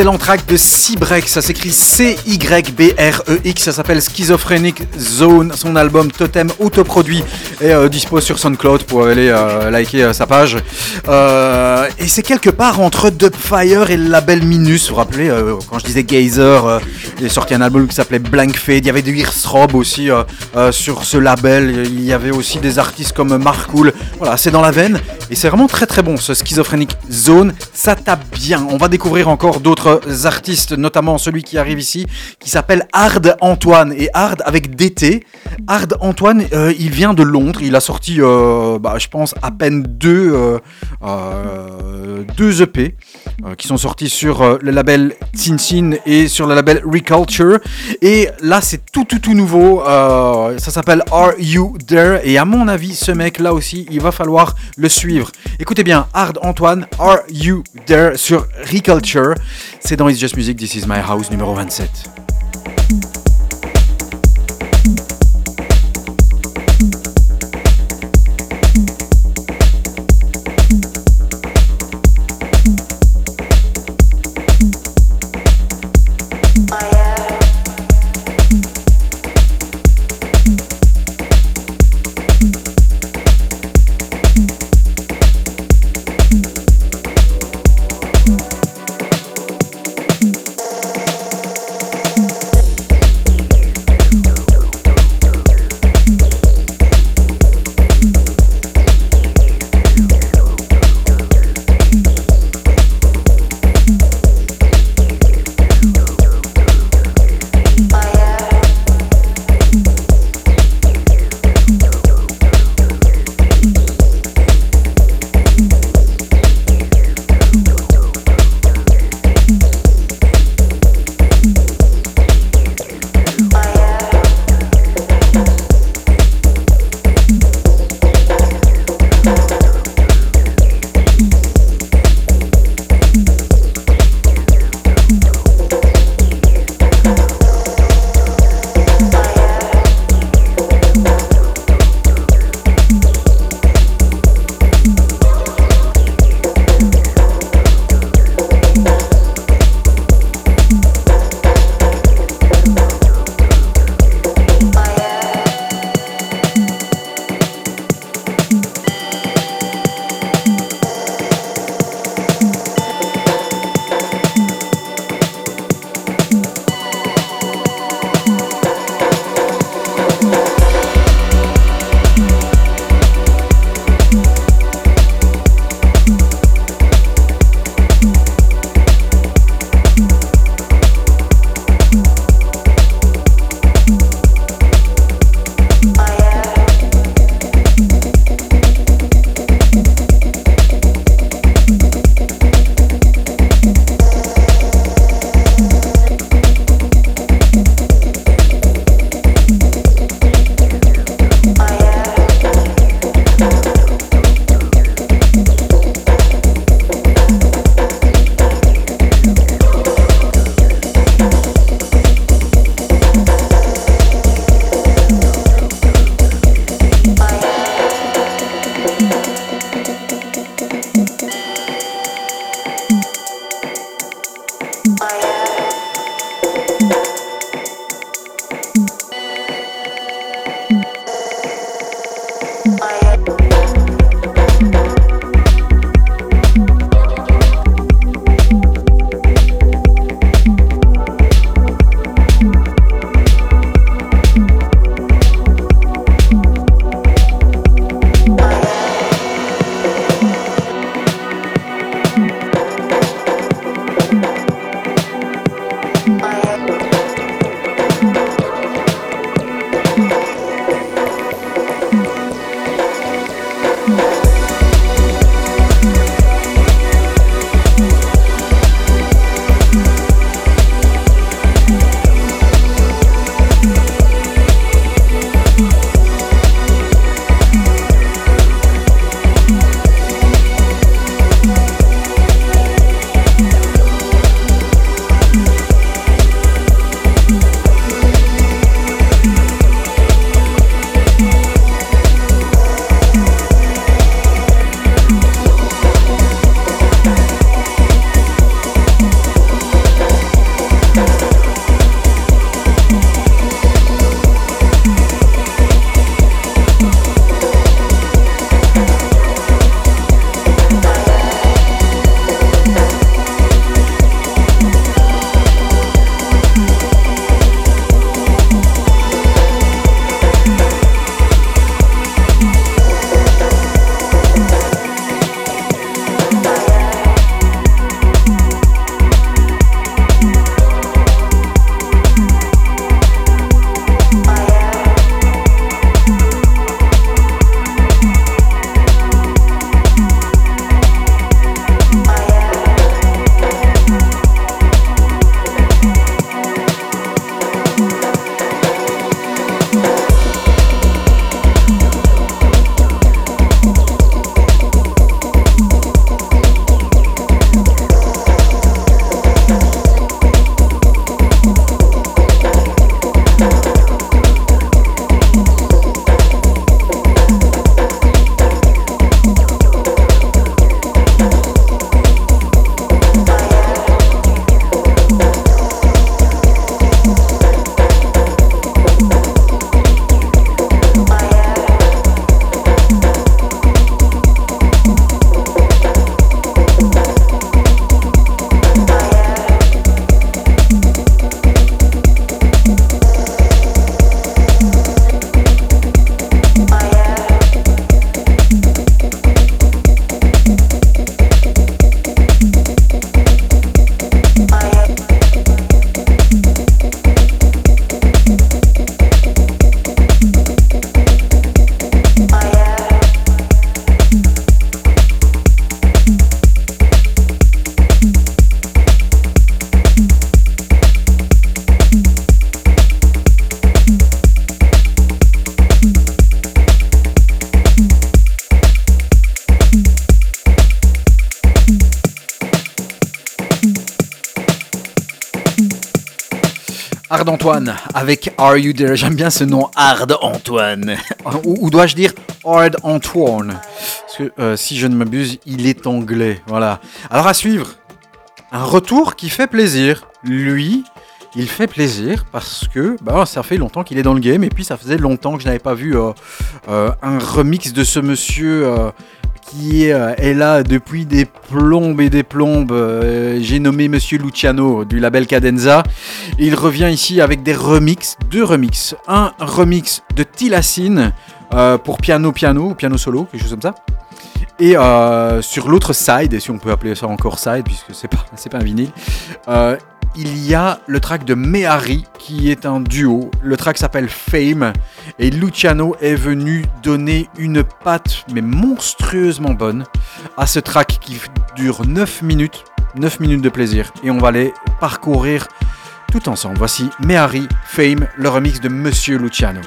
Excellent track de Cybrex, ça s'écrit C-Y-B-R-E-X, ça s'appelle Schizophrenic Zone, son album Totem autoproduit est euh, dispo sur SoundCloud. Pour aller euh, liker euh, sa page. Euh, et c'est quelque part entre Dubfire et le label Minus, vous vous rappelez, quand je disais Gazer, il est sorti un album qui s'appelait Blank Fade, il y avait du Hirsrob aussi sur ce label, il y avait aussi des artistes comme Marcool, voilà, c'est dans la veine, et c'est vraiment très très bon ce Schizophrenic Zone, ça tape bien. On va découvrir encore d'autres artistes, notamment celui qui arrive ici, qui s'appelle Hard Antoine, et Hard avec DT. Hard Antoine, euh, il vient de Londres, il a sorti, euh, bah, je pense, à peine deux, euh, deux EP euh, qui sont sortis sur euh, le label Tinsin et sur le label Reculture. Et là, c'est tout, tout, tout nouveau. euh, ça s'appelle Are You There? Et à mon avis, ce mec là aussi, il va falloir le suivre. Écoutez bien, Hard Antoine, Are You There? sur Reculture. C'est dans It's Just Music, This Is My House numéro 27. Avec Are You There? J'aime bien ce nom, Hard Antoine. ou dois-je dire Hard Antoine? Parce que euh, si je ne m'abuse, il est anglais. Voilà. Alors à suivre, un retour qui fait plaisir. Lui, il fait plaisir parce que bah, ça fait longtemps qu'il est dans le game et puis ça faisait longtemps que je n'avais pas vu euh, euh, un remix de ce monsieur qui est, euh, est là depuis des plombes et des plombes. Euh, J'ai nommé monsieur Luciano du label Cadenza. Il revient ici avec des remixes, deux remixes. Un remix de Tilassine euh, pour piano piano piano solo, quelque chose comme ça. Et sur l'autre side, et si on peut appeler ça encore side, puisque c'est pas, pas un vinyle, il y a le track de Mehari qui est un duo. Le track s'appelle Fame et Luciano est venu donner une patte mais monstrueusement bonne à ce track qui dure 9 minutes, 9 minutes de plaisir et on va les parcourir tout ensemble. Voici Mehari Fame, le remix de Monsieur Luciano.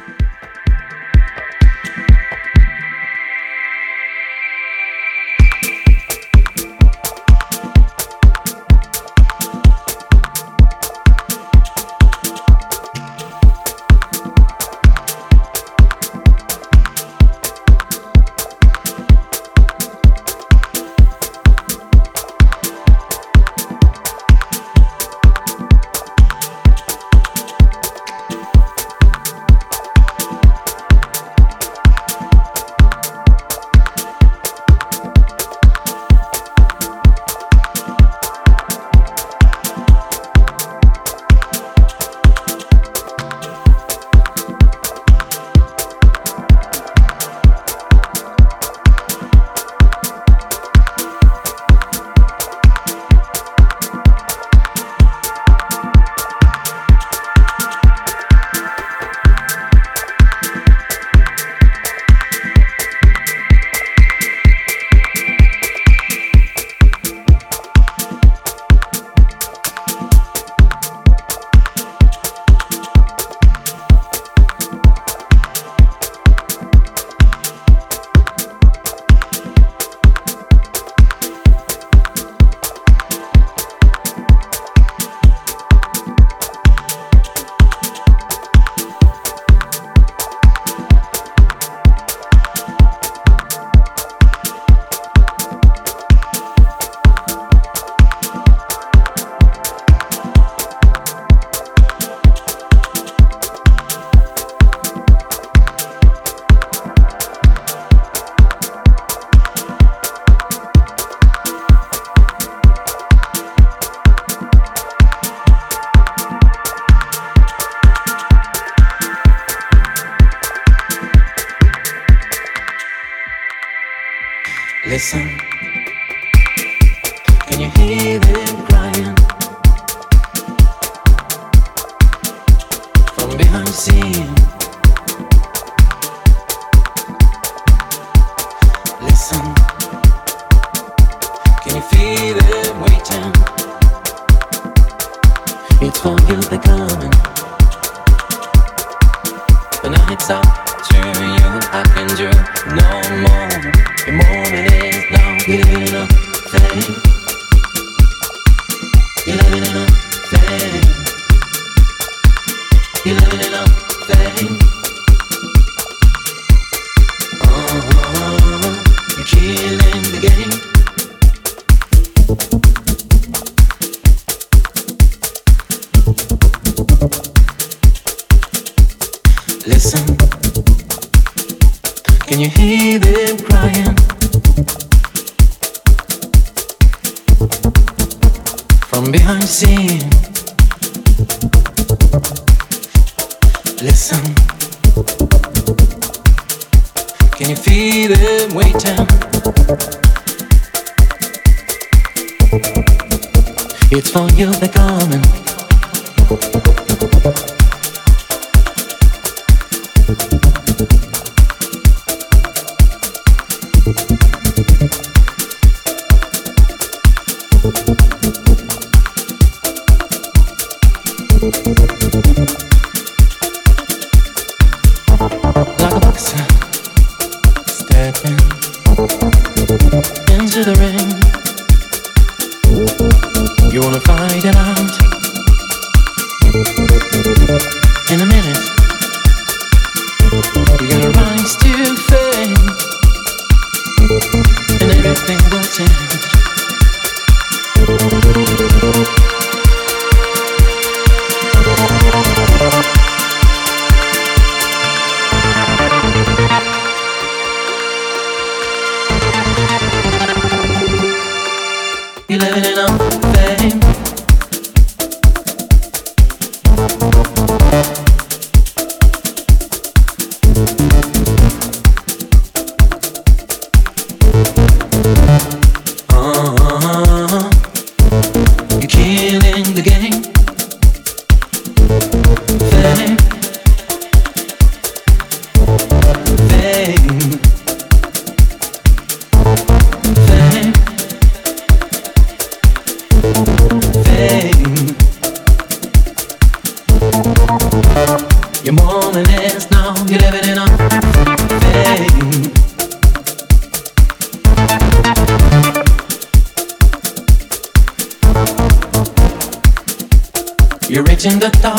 想得到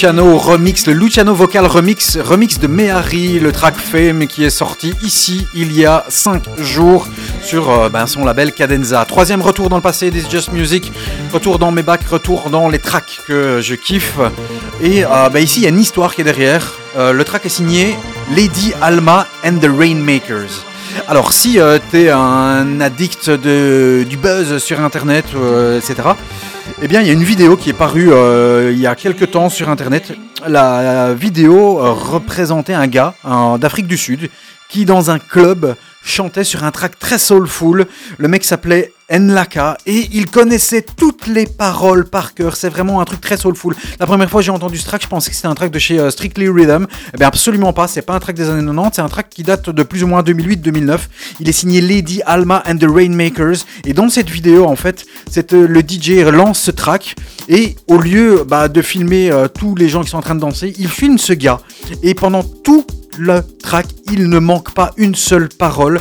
Luciano remix, le Luciano vocal remix, remix de Mehari, le track Fame qui est sorti ici il y a 5 jours sur euh, ben, son label Cadenza. Troisième retour dans le passé des Just Music, retour dans mes bacs, retour dans les tracks que je kiffe. Et euh, ben, ici il y a une histoire qui est derrière. Euh, le track est signé Lady Alma and the Rainmakers. Alors si t'es un addict de, du buzz sur internet, etc., eh bien il y a une vidéo qui est parue euh, il y a quelques temps sur internet. La vidéo euh, représentait un gars d'Afrique du Sud qui dans un club chantait sur un track très soulful. Le mec s'appelait Nlaka et il connaissait toutes les paroles par cœur. C'est vraiment un truc très soulful. La première fois que j'ai entendu ce track, je pensais que c'était un track de chez euh, Strictly Rhythm. Eh absolument pas, c'est pas un track des années 90, c'est un track qui date de plus ou moins 2008-2009. Il est signé Lady Alma and the Rainmakers et dans cette vidéo en fait, euh, le DJ lance ce track et au lieu bah, de filmer euh, tous les gens qui sont en train de danser, il filme ce gars et pendant tout le track, il ne manque pas une seule parole.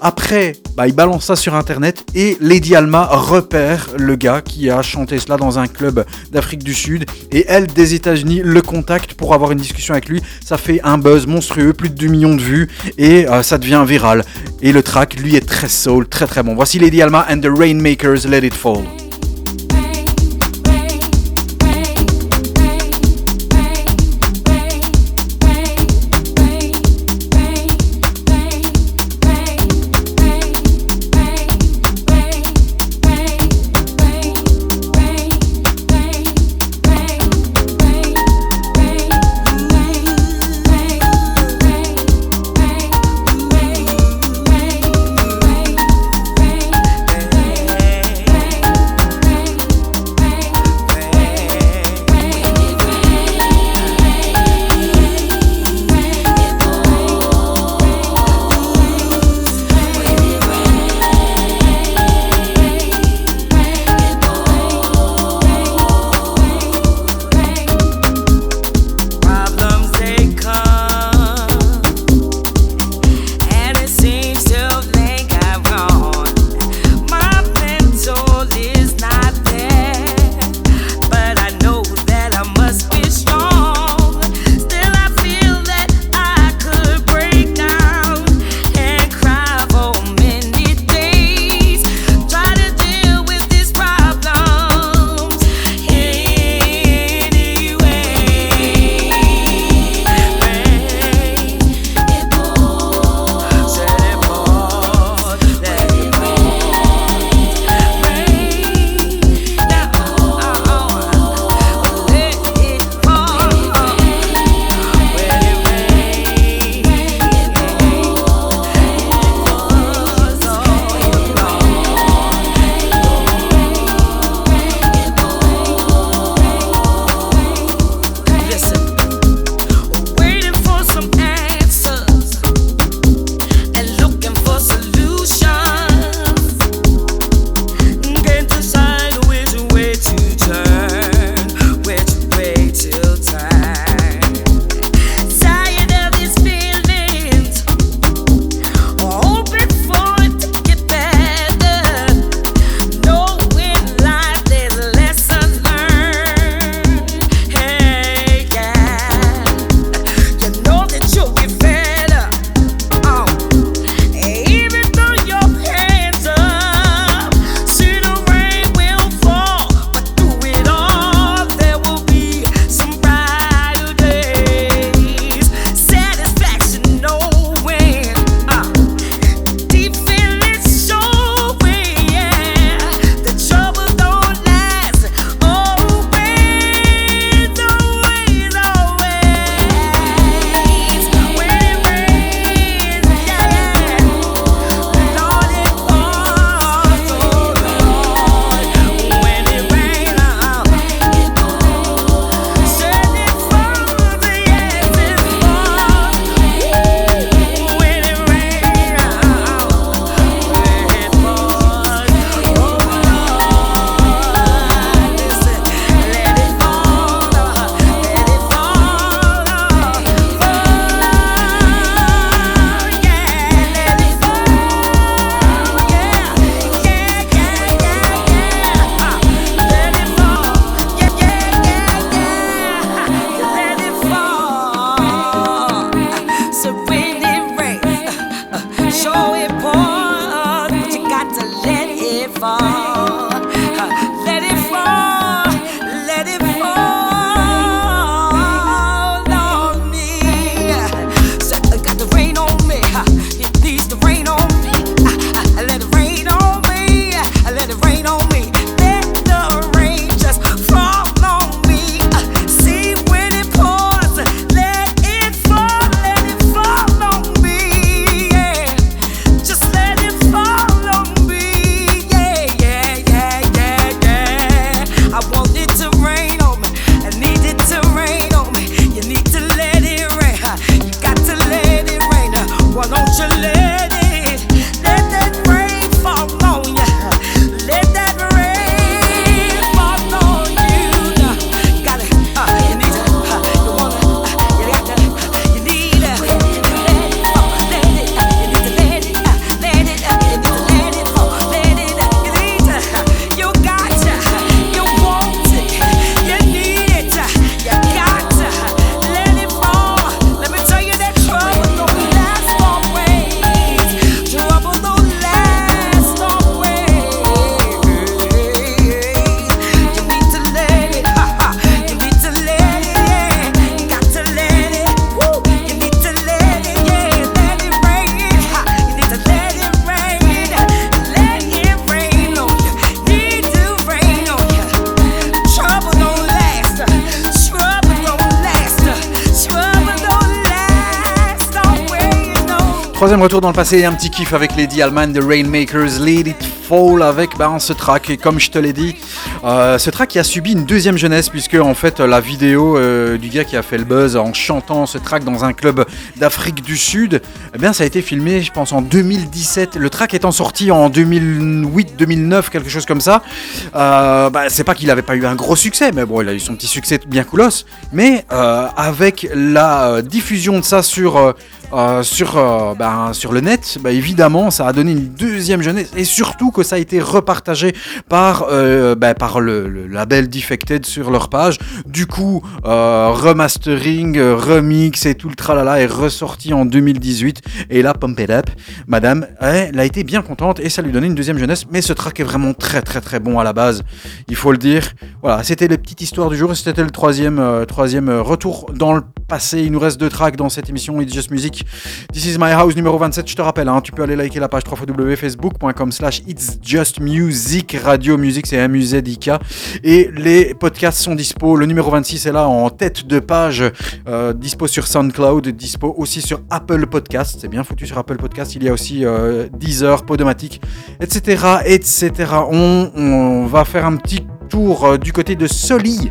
Après Bah, il balance ça sur internet et Lady Alma repère le gars qui a chanté cela dans un club d'Afrique du Sud et elle des États-Unis le contacte pour avoir une discussion avec lui. Ça fait un buzz monstrueux, plus de 2 millions de vues et euh, ça devient viral. Et le track, lui, est très soul, très très bon. Voici Lady Alma and the Rainmakers Let It Fall. Dans le passé, un petit kiff avec Lady Allman de Rainmakers, Let It Fall avec ben, ce track. Et comme je te l'ai dit, euh, ce track qui a subi une deuxième jeunesse, puisque en fait la vidéo euh, du gars qui a fait le buzz en chantant ce track dans un club d'Afrique du Sud, eh bien ça a été filmé, je pense, en 2017. Le track étant sorti en 2008-2009, quelque chose comme ça. Euh, bah, c'est pas qu'il avait pas eu un gros succès, mais bon, il a eu son petit succès bien coolos. Mais euh, avec la euh, diffusion de ça sur euh, sur, euh, ben, sur le net, bah, évidemment, ça a donné une deuxième jeunesse et surtout que ça a été repartagé par, euh, ben, par le, label Defected sur leur page. Du coup, euh, remastering, remix et tout le tralala est ressorti en 2018. Et là, Pump It Up, madame, elle a été bien contente et ça lui donnait une deuxième jeunesse. Mais ce track est vraiment très très très bon à la base, il faut le dire. Voilà, c'était la petite histoire du jour c'était le troisième, troisième retour dans le passé. Il nous reste deux tracks dans cette émission It's Just Music. This is my house numéro 27, je te rappelle, hein, tu peux aller liker la page www.facebook.com slash It's Just Music, Radio Music, c'est M-U-Z-I-K. Et les podcasts sont dispo, le numéro 26 est là en tête de page, euh, dispo sur SoundCloud, dispo aussi sur Apple Podcast, c'est bien foutu sur Apple Podcast, il y a aussi euh, Deezer, Podomatic, etc. etc. On, on va faire un petit euh, du côté de Soli.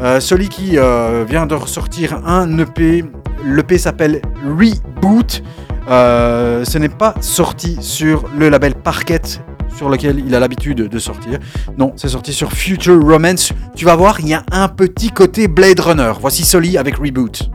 Euh, Soli qui euh, vient de ressortir un EP. L'EP s'appelle Reboot. Ce n'est pas sorti sur le label Parquet sur lequel il a l'habitude de sortir. Non, c'est sorti sur Future Romance. Tu vas voir, il y a un petit côté Blade Runner. Voici Soli avec Reboot.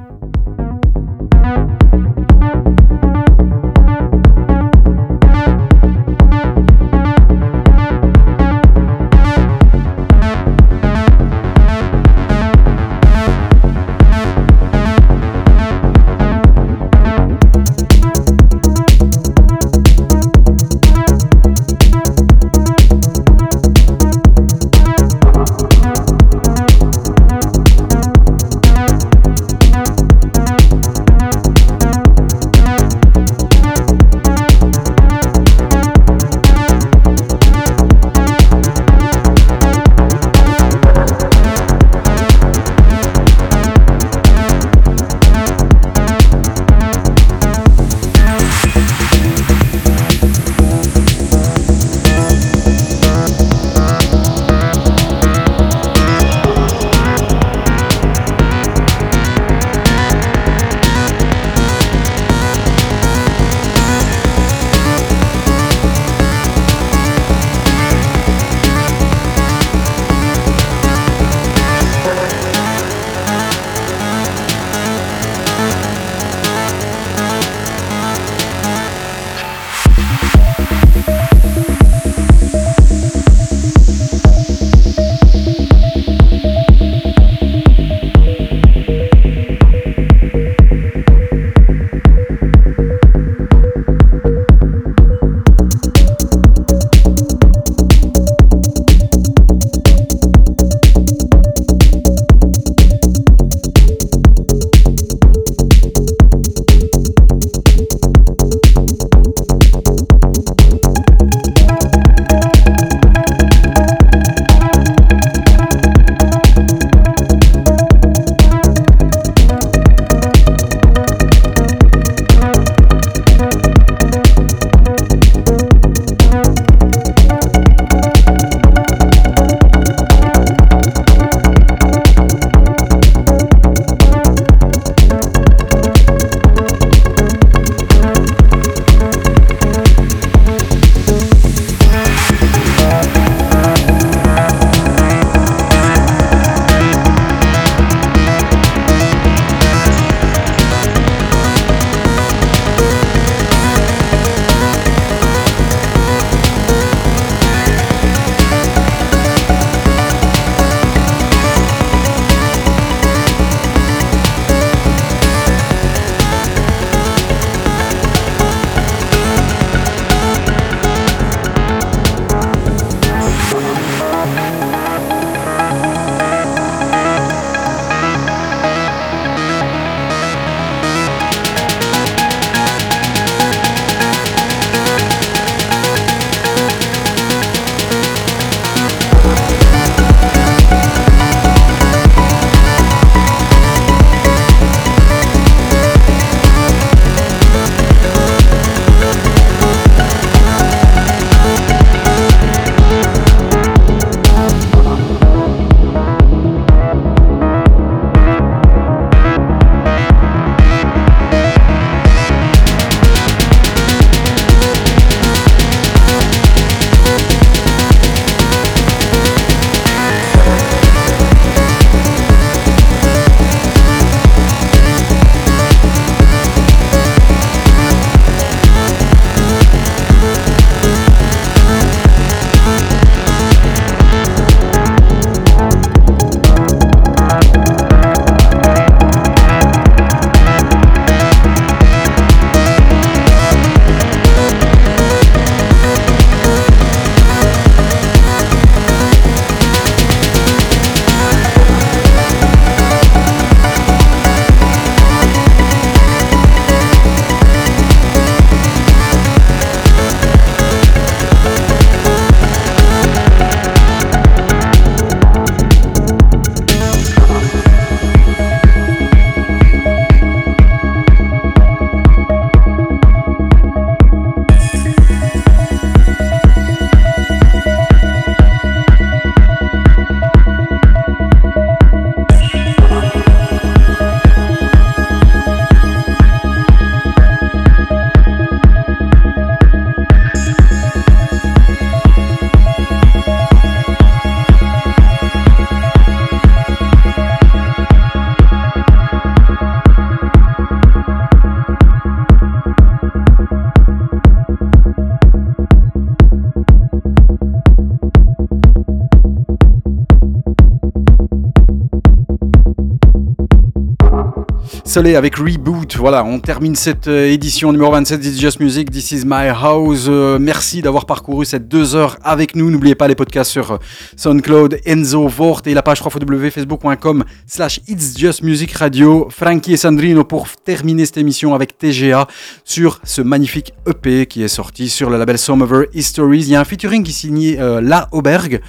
Soleil avec Reboot. Voilà, on termine cette euh, édition numéro 27 d'It's Just Music. This is my house. Euh, merci d'avoir parcouru cette deux heures avec nous. N'oubliez pas les podcasts sur euh, SoundCloud, Enzo, Vort et la page www.facebook.com slash It's Just Music Radio. Frankie et Sandrino pour terminer cette émission avec TGA sur ce magnifique EP qui est sorti sur le label Some Over Histories. Il y a un featuring qui est signé euh, La Auberge.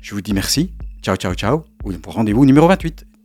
Je vous dis merci. Ciao, ciao, ciao. Rendez-vous numéro 28.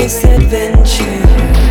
greatest adventure